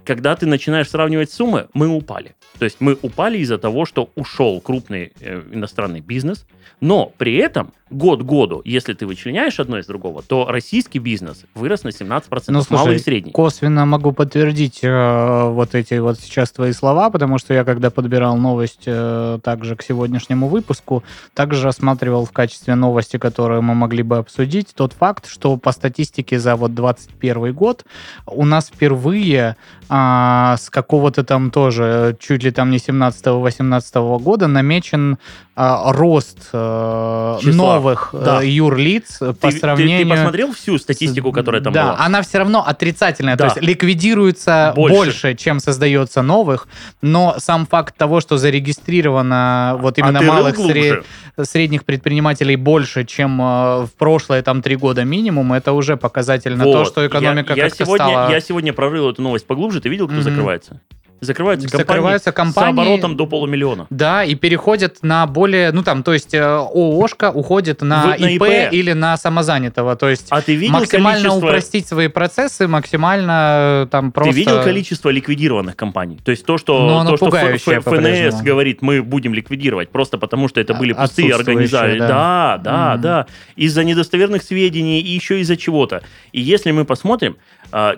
Когда ты начинаешь сравнивать суммы, мы упали. То есть мы упали из-за того, что ушел крупный э, иностранный бизнес, но при этом год году, если ты вычленяешь одно из другого, то российский бизнес вырос на 17%, Ну, слушай, малый и средний. Косвенно могу подтвердить э, вот эти вот сейчас твои слова, потому что я когда подбирал новость э, также к сегодняшнему выпуску, также рассматривал в качестве новости, которую мы могли бы обсудить, тот факт, что по статистике за вот 21 год у нас впервые а, с какого-то там тоже чуть ли там не 17-18 года намечен а, рост э, Числа. новых э, Да. юрлиц по Ты, ты- ты сравнению... посмотрел всю статистику, которая там да, была? она все равно отрицательная. Да. То есть ликвидируется Больше. больше. чем создается новых, но сам факт того, что зарегистрировано вот именно а ты рыл малых глубже? сре- средних предпринимателей больше, чем э, в прошлые там три года минимум, это уже показатель на то, Вот. что экономика я, я как-то сегодня, стала... Я сегодня прорыл эту новость поглубже. Ты видел, кто Мгм. закрывается? Закрываются компании, Закрываются компании- с оборотом до полумиллиона. Да, и переходят на более, ну там, то есть э, ООшка уходит на, на ИП, ИП. или на самозанятого, то есть А ты видел максимально количество... упростить свои процессы, максимально э, там просто... Ты видел количество ликвидированных компаний? То есть то, Ну, что, оно то, что Ф- Ф- ФНС говорит, мы будем ликвидировать, просто потому что это были А- пустые отсутствующие, организации. да. Да, да, да. Из-за недостоверных сведений и еще из-за чего-то. И если мы посмотрим,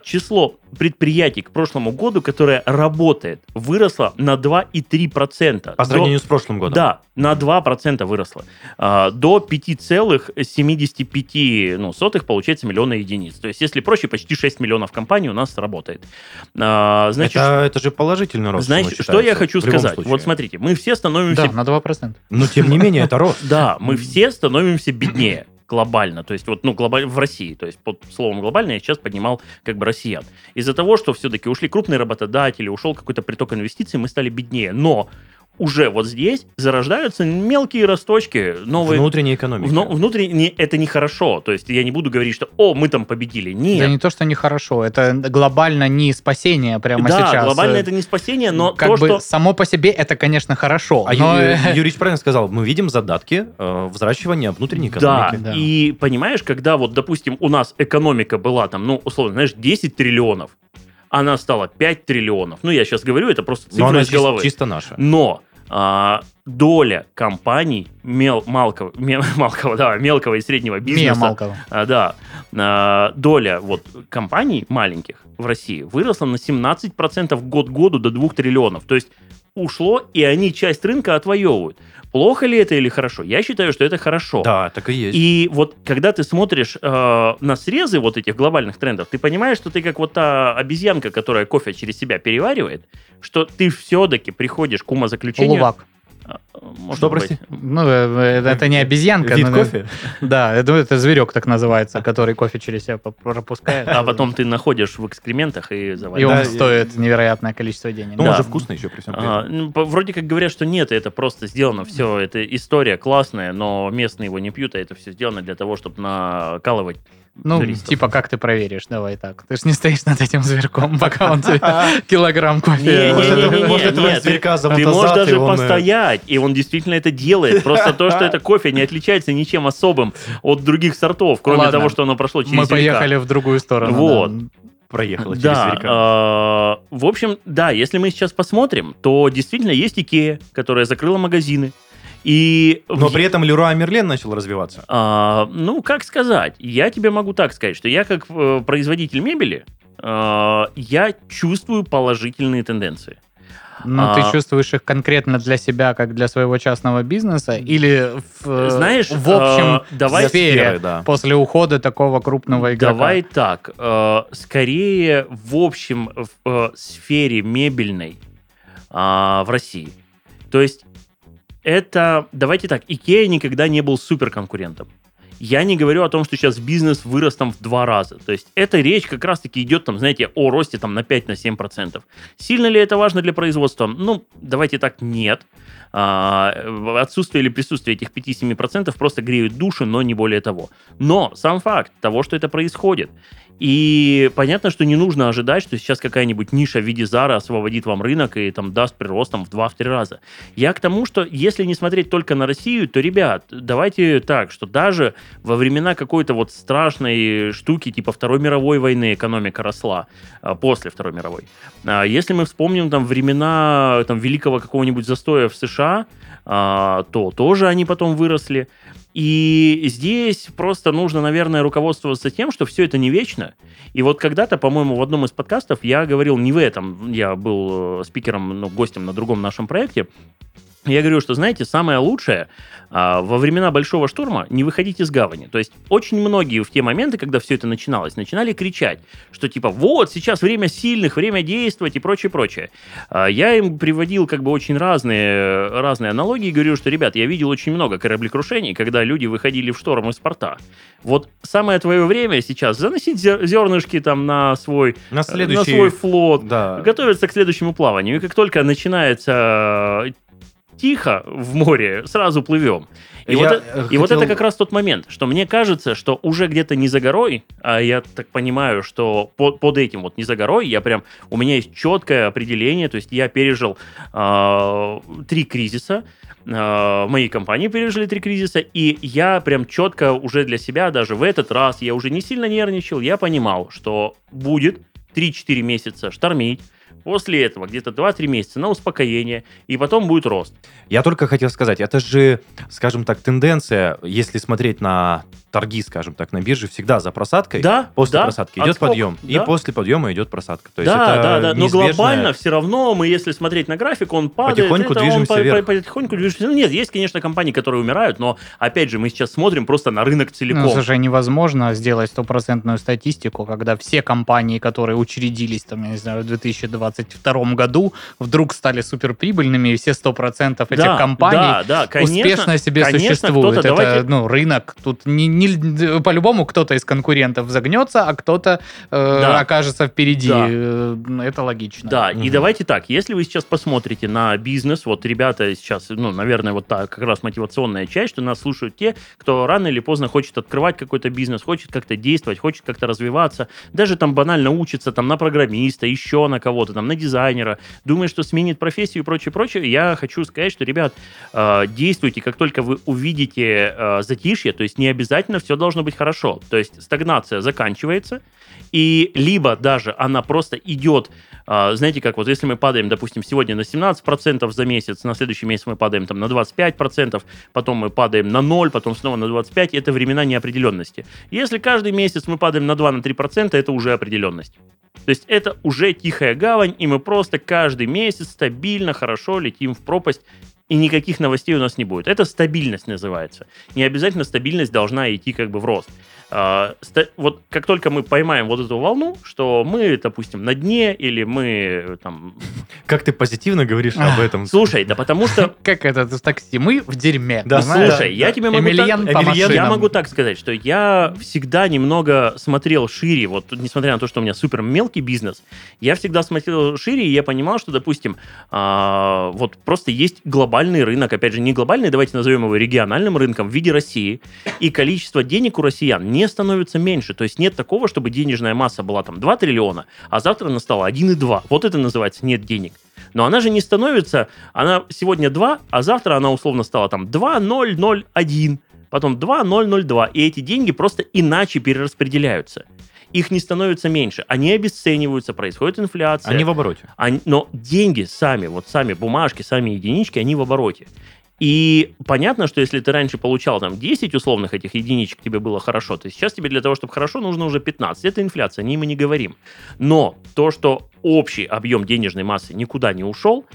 число предприятий к прошлому году, которое работает, выросло на 2,3%. По До- сравнению с прошлым годом. Да, на 2% выросло. А, До 5,75 ну, сотых получается миллиона единиц. То есть, если проще, почти 6 миллионов компаний у нас работает. А, Значит, это, это же положительный рост. ну, что я хочу сказать? случае. Вот смотрите, мы все становимся... Да, на 2%. Но тем не менее, это рост. Да, мы все становимся беднее глобально, то есть вот, ну, глобально в России, то есть под словом глобально я сейчас поднимал как бы россиян. Из-за того, что все-таки ушли крупные работодатели, ушел какой-то приток инвестиций, мы стали беднее. Но уже вот здесь зарождаются мелкие росточки, новые... Внутренняя экономика. Вну- внутренне это нехорошо. То есть я не буду говорить, что «О, мы там победили». Нет. Да не то, что нехорошо, это глобально не спасение прямо Да, сейчас. глобально Э, это не спасение, но как то, бы что... само по себе это, конечно, хорошо. А но, Ю- Юрич правильно сказал, мы видим задатки э, взращивания внутренней Да, экономики. Да. и понимаешь, когда вот, допустим, у нас экономика была там, ну, условно, знаешь, 10 триллионов, она стала 5 триллионов. Ну, я сейчас говорю, это просто она из головы. чисто наша. Но а, доля компаний мел, малкого, ме- малкого, да, мелкого и среднего бизнеса, а, да, а, доля вот компаний маленьких в России выросла на 17% год году до 2 триллионов. То есть ушло, и они часть рынка отвоевывают. Плохо ли это или хорошо? Я считаю, что это хорошо. Да, так и есть. И вот когда ты смотришь э, на срезы вот этих глобальных трендов, ты понимаешь, что ты как вот та обезьянка, которая кофе через себя переваривает, что ты все-таки приходишь к умозаключению... Полувак. Может Что, быть. прости? Ну, э, э, это не обезьянка. Вид но- кофе? Да, это, это зверек так называется, который кофе через себя пропускает. А потом ты находишь в экскрементах и И завариваешь. он Да, и- стоит невероятное количество денег. Ну, Да. он же вкусно еще при всем А, ну, вроде как говорят, что нет, это просто сделано все, это история классная, но местные его не пьют, а это все сделано для того, чтобы накалывать Ну, туристов. типа, как ты проверишь? Давай так. Ты ж не стоишь над этим зверьком, пока он тебе килограмм кофе... не, Может, этого зверька ты- можешь даже э, постоять, и он действительно это делает. Просто то, что это кофе, не отличается ничем особым от других сортов, кроме того, что оно прошло через Мы поехали в другую сторону. Вот. Проехала через Да, зверька. а, в общем, да, если мы сейчас посмотрим, то действительно есть Икея, которая закрыла магазины. И Но при этом Леруа Мерлен начал развиваться. А, ну, как сказать? Я тебе могу так сказать, что я как э, производитель мебели, э, я чувствую положительные тенденции. Ну, А- ты чувствуешь их конкретно для себя, как для своего частного бизнеса, или в, э, Знаешь, в общем э, давай- сфере, Сферы, да. после ухода такого крупного игрока? Давай так, э, скорее в общем в э, сфере мебельной а, в России. То есть это, давайте так, Икея никогда не был суперконкурентом. Я не говорю о том, что сейчас бизнес вырос там в два раза. То есть эта речь как раз-таки идет, там, знаете, о росте там на 5-7%. Сильно ли это важно для производства? Ну, давайте так, нет. А, отсутствие или присутствие этих 5-7% просто греют души, но не более того. Но сам факт того, что это происходит, И понятно, что не нужно ожидать, что сейчас какая-нибудь ниша в виде Зара освободит вам рынок и там даст прирост там, в 2-3 раза. Я к тому, что если не смотреть только на Россию, то, ребят, давайте так, что даже во времена какой-то вот страшной штуки типа Второй мировой войны экономика росла а, после Второй мировой. А, если мы вспомним там времена там, великого какого-нибудь застоя в США, то тоже они потом выросли. И здесь просто нужно, наверное, руководствоваться тем, что все это не вечно. И вот когда-то, по-моему, в одном из подкастов я говорил не в этом, я был э, спикером, ну, гостем на другом нашем проекте, я говорю, что, знаете, самое лучшее а, во времена большого штурма не выходить из гавани. То есть очень многие в те моменты, когда все это начиналось, начинали кричать, что типа вот, сейчас время сильных, время действовать и прочее, прочее. А, я им приводил как бы очень разные, разные аналогии и говорю, что, ребят, я видел очень много кораблекрушений, когда люди выходили в шторм из порта. Вот самое твое время сейчас заносить зернышки там на свой, на следующий... на свой флот, да. готовиться к следующему плаванию. И как только начинается тихо в море, сразу плывем. И, вот, хотел... и вот это как раз тот момент, что мне кажется, что уже где-то не за горой, а я так понимаю, что под, под этим вот не за горой, я прям, у меня есть четкое определение, то есть я пережил э, три кризиса, э, моей компании пережили три кризиса, и я прям четко уже для себя, даже в этот раз, я уже не сильно нервничал, я понимал, что будет 3-4 месяца штормить, После этого где-то 2-3 месяца на успокоение, и потом будет рост. Я только хотел сказать, это же, скажем так, тенденция, если смотреть на торги, скажем так, на бирже всегда за просадкой. Да, после да, просадки идет отскок, подъем, да. и после подъема идет просадка. То есть да, это да, да. Но неизбежное... глобально все равно мы, если смотреть на график, он падает. Потихоньку это движемся он вверх. Потихоньку движемся. Ну, нет, есть, конечно, компании, которые умирают, но опять же мы сейчас смотрим просто на рынок целиком. Ну, слушай, невозможно сделать стопроцентную статистику, когда все компании, которые учредились там, я не знаю, в 2022 году, вдруг стали суперприбыльными, и все 100% этих да, компаний да, да, конечно, успешно себе конечно, существуют. Это давайте... ну, рынок. Тут не, не, по-любому кто-то из конкурентов загнется, а кто-то э, Да. окажется впереди. Да. Э, Это логично. Да, и Мгм. давайте так, если вы сейчас посмотрите на бизнес, вот ребята сейчас, ну, наверное, вот так, как раз мотивационная часть, что нас слушают те, кто рано или поздно хочет открывать какой-то бизнес, хочет как-то действовать, хочет как-то развиваться, даже там банально учится там на программиста, еще на кого-то, там на дизайнера, думает, что сменит профессию и прочее, прочее, я хочу сказать, что, ребят, э, действуйте, как только вы увидите э, затишье, то есть не обязательно все должно быть хорошо, то есть стагнация заканчивается, и либо даже она просто идет, знаете, как вот если мы падаем, допустим, сегодня на 17% за месяц, на следующий месяц мы падаем там на 25%, потом мы падаем на 0, потом снова на 25%, это времена неопределенности. Если каждый месяц мы падаем на 2-3%, это уже определенность. То есть это уже тихая гавань, и мы просто каждый месяц стабильно, хорошо летим в пропасть, и никаких новостей у нас не будет. Это стабильность называется. Не обязательно стабильность должна идти как бы в рост. А, вот как только мы поймаем вот эту волну, что мы, допустим, на дне, или мы э, там... Как ты позитивно говоришь об этом? Слушай, да потому что Как это в такси? Мы в дерьме. Да? Слушай, я тебе могу так, я могу так сказать, что я всегда немного смотрел шире, вот несмотря на то, что у меня супер мелкий бизнес, я всегда смотрел шире, и я понимал, что, допустим, а, вот просто есть глобальный рынок, опять же, не глобальный, давайте назовем его региональным рынком в виде России, и количество денег у россиян не становится меньше, то есть нет такого, чтобы денежная масса была там 2 триллиона, а завтра она стала 1,2, вот это называется нет денег. Но она же не становится, она сегодня 2, а завтра она условно стала там 2,001, потом 2,002, и эти деньги просто иначе перераспределяются. Их не становится меньше, они обесцениваются, происходит инфляция. Они в обороте. Они- но деньги сами, вот сами бумажки, сами единички, они в обороте. И понятно, что если ты раньше получал там 10 условных этих единичек, тебе было хорошо, то сейчас тебе для того, чтобы хорошо, нужно уже 15. Это инфляция, о ней мы не говорим. Но то, что общий объем денежной массы никуда не ушел,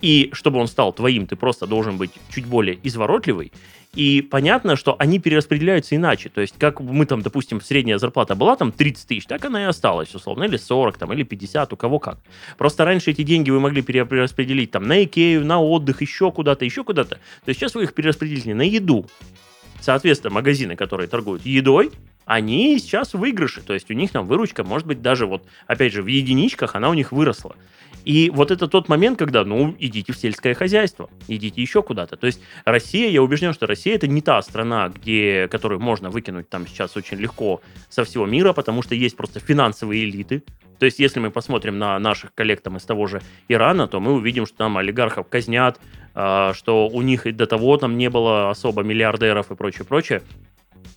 и чтобы он стал твоим, ты просто должен быть чуть более изворотливый. И понятно, что они перераспределяются иначе. То есть, как мы там, допустим, средняя зарплата была там 30 тысяч, так она и осталась, условно, или 40, там, или 50, у кого как. Просто раньше эти деньги вы могли пере- перераспределить там на Икею, на отдых, еще куда-то, еще куда-то. То есть сейчас вы их перераспределите на еду. Соответственно, магазины, которые торгуют едой, они сейчас в выигрыше. То есть у них там выручка, может быть, даже вот, опять же, в единичках она у них выросла. И вот это тот момент, когда, ну, идите в сельское хозяйство, идите еще куда-то. То есть Россия, я убежден, что Россия это не та страна, где, которую можно выкинуть там сейчас очень легко со всего мира, потому что есть просто финансовые элиты. То есть если мы посмотрим на наших коллег там из того же Ирана, то мы увидим, что там олигархов казнят, а, что у них и до того там не было особо миллиардеров и прочее, прочее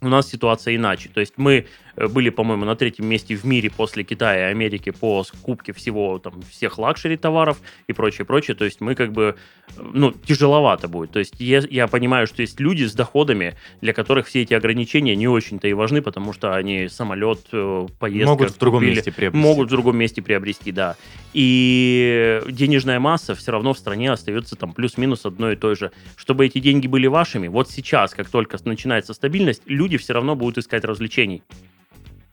у нас ситуация иначе. То есть мы были, по-моему, на третьем месте в мире после Китая и Америки по скупке всего, там, всех luxury товаров и прочее, прочее. То есть мы как бы, э, ну, тяжеловато будет. То есть я, я понимаю, что есть люди с доходами, для которых все эти ограничения не очень-то и важны, потому что они самолет, э, поездка Могут в другом купили, месте приобрести. Могут в другом месте приобрести, да. И денежная масса все равно в стране остается там плюс-минус одной и той же. Чтобы эти деньги были вашими, вот сейчас, как только начинается стабильность, люди все равно будут искать развлечений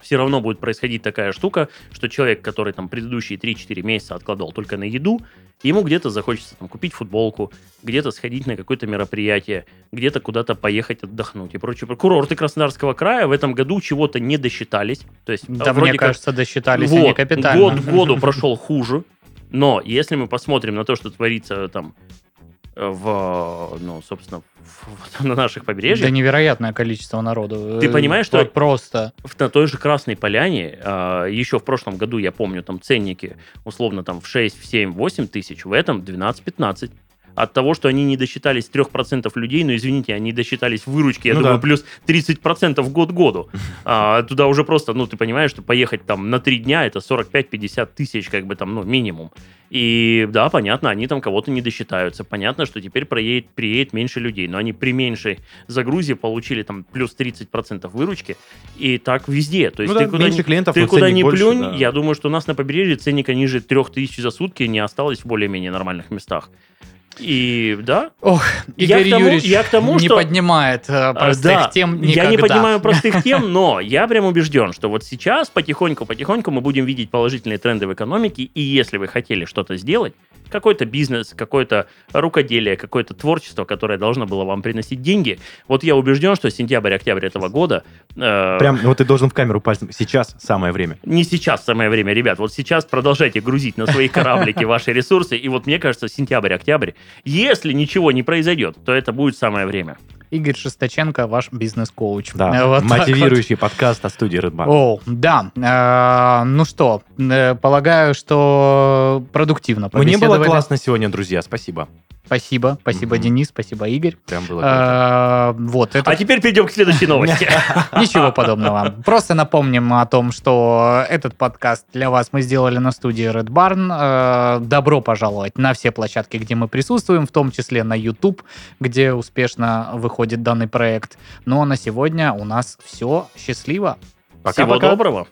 все равно будет происходить такая штука, что человек, который там предыдущие 3-4 месяца откладывал только на еду, ему где-то захочется там, купить футболку, где-то сходить на какое-то мероприятие, где-то куда-то поехать отдохнуть и прочее. Курорты Краснодарского края в этом году чего-то не досчитались. То есть, Да, вроде мне как кажется, досчитались вот, они капитально. год году прошел хуже, но если мы посмотрим на то, что творится там в, ну, собственно, в- на наших побережьях, Да невероятное количество народу. Ты Э, понимаешь, что- вот Просто. в- на той же Красной Поляне, а, еще в прошлом году, я помню, там ценники условно там в 6, в 7, 8 тысяч, в этом 12-15. От того, что они не досчитались 3% людей, ну, извините, они досчитались выручки, я Ну думаю, да. плюс 30% год году. А, туда уже просто, ну, ты понимаешь, что поехать там на 3 дня, это 45-50 тысяч, как бы там, ну, минимум. И да, понятно, они там кого-то не досчитаются. Понятно, что теперь проедет, приедет меньше людей, но они при меньшей загрузе получили там плюс 30% выручки. И так везде. То есть Ну ты да, куда меньше ни, клиентов, ты но куда ни больше, плюнь, да. я думаю, что у нас на побережье ценника ниже 3000 за сутки не осталось в более-менее нормальных местах. И да, Ох, Я Игорь к тому- Юрьевич я к тому, не что- поднимает э, а, простых да, тем никогда. я не понимаю простых тем, но я прям убежден, что вот сейчас потихоньку-потихоньку мы будем видеть положительные тренды в экономике, и если вы хотели что-то сделать, какой-то бизнес, какое-то рукоделие, какое-то творчество, которое должно было вам приносить деньги, вот я убежден, что сентябрь-октябрь этого года э, Прям, вот ты должен в камеру пальцем. Сейчас самое время. не сейчас самое время, ребят. Вот сейчас продолжайте грузить на свои кораблики ваши ресурсы. И вот мне кажется, сентябрь-октябрь, если ничего не произойдет, то это будет самое время. Игорь Шестаченко, ваш бизнес-коуч. Да, Э, вот так вот. мотивирующий подкаст о студии Red Bar. О, да. Э, ну что, э, полагаю, что продуктивно Мне было классно сегодня, друзья, спасибо. Спасибо, спасибо, Мгм. Денис, спасибо, Игорь. Прям было круто. Э, Вот, это А теперь перейдем к следующей новости. Ничего подобного. Просто напомним о том, что этот подкаст для вас мы сделали на студии Red Barn. Добро пожаловать на все площадки, где мы присутствуем, в том числе на YouTube, где успешно выходит данный проект. Ну а на сегодня у нас все. Счастливо. Пока-пока. Всего доброго.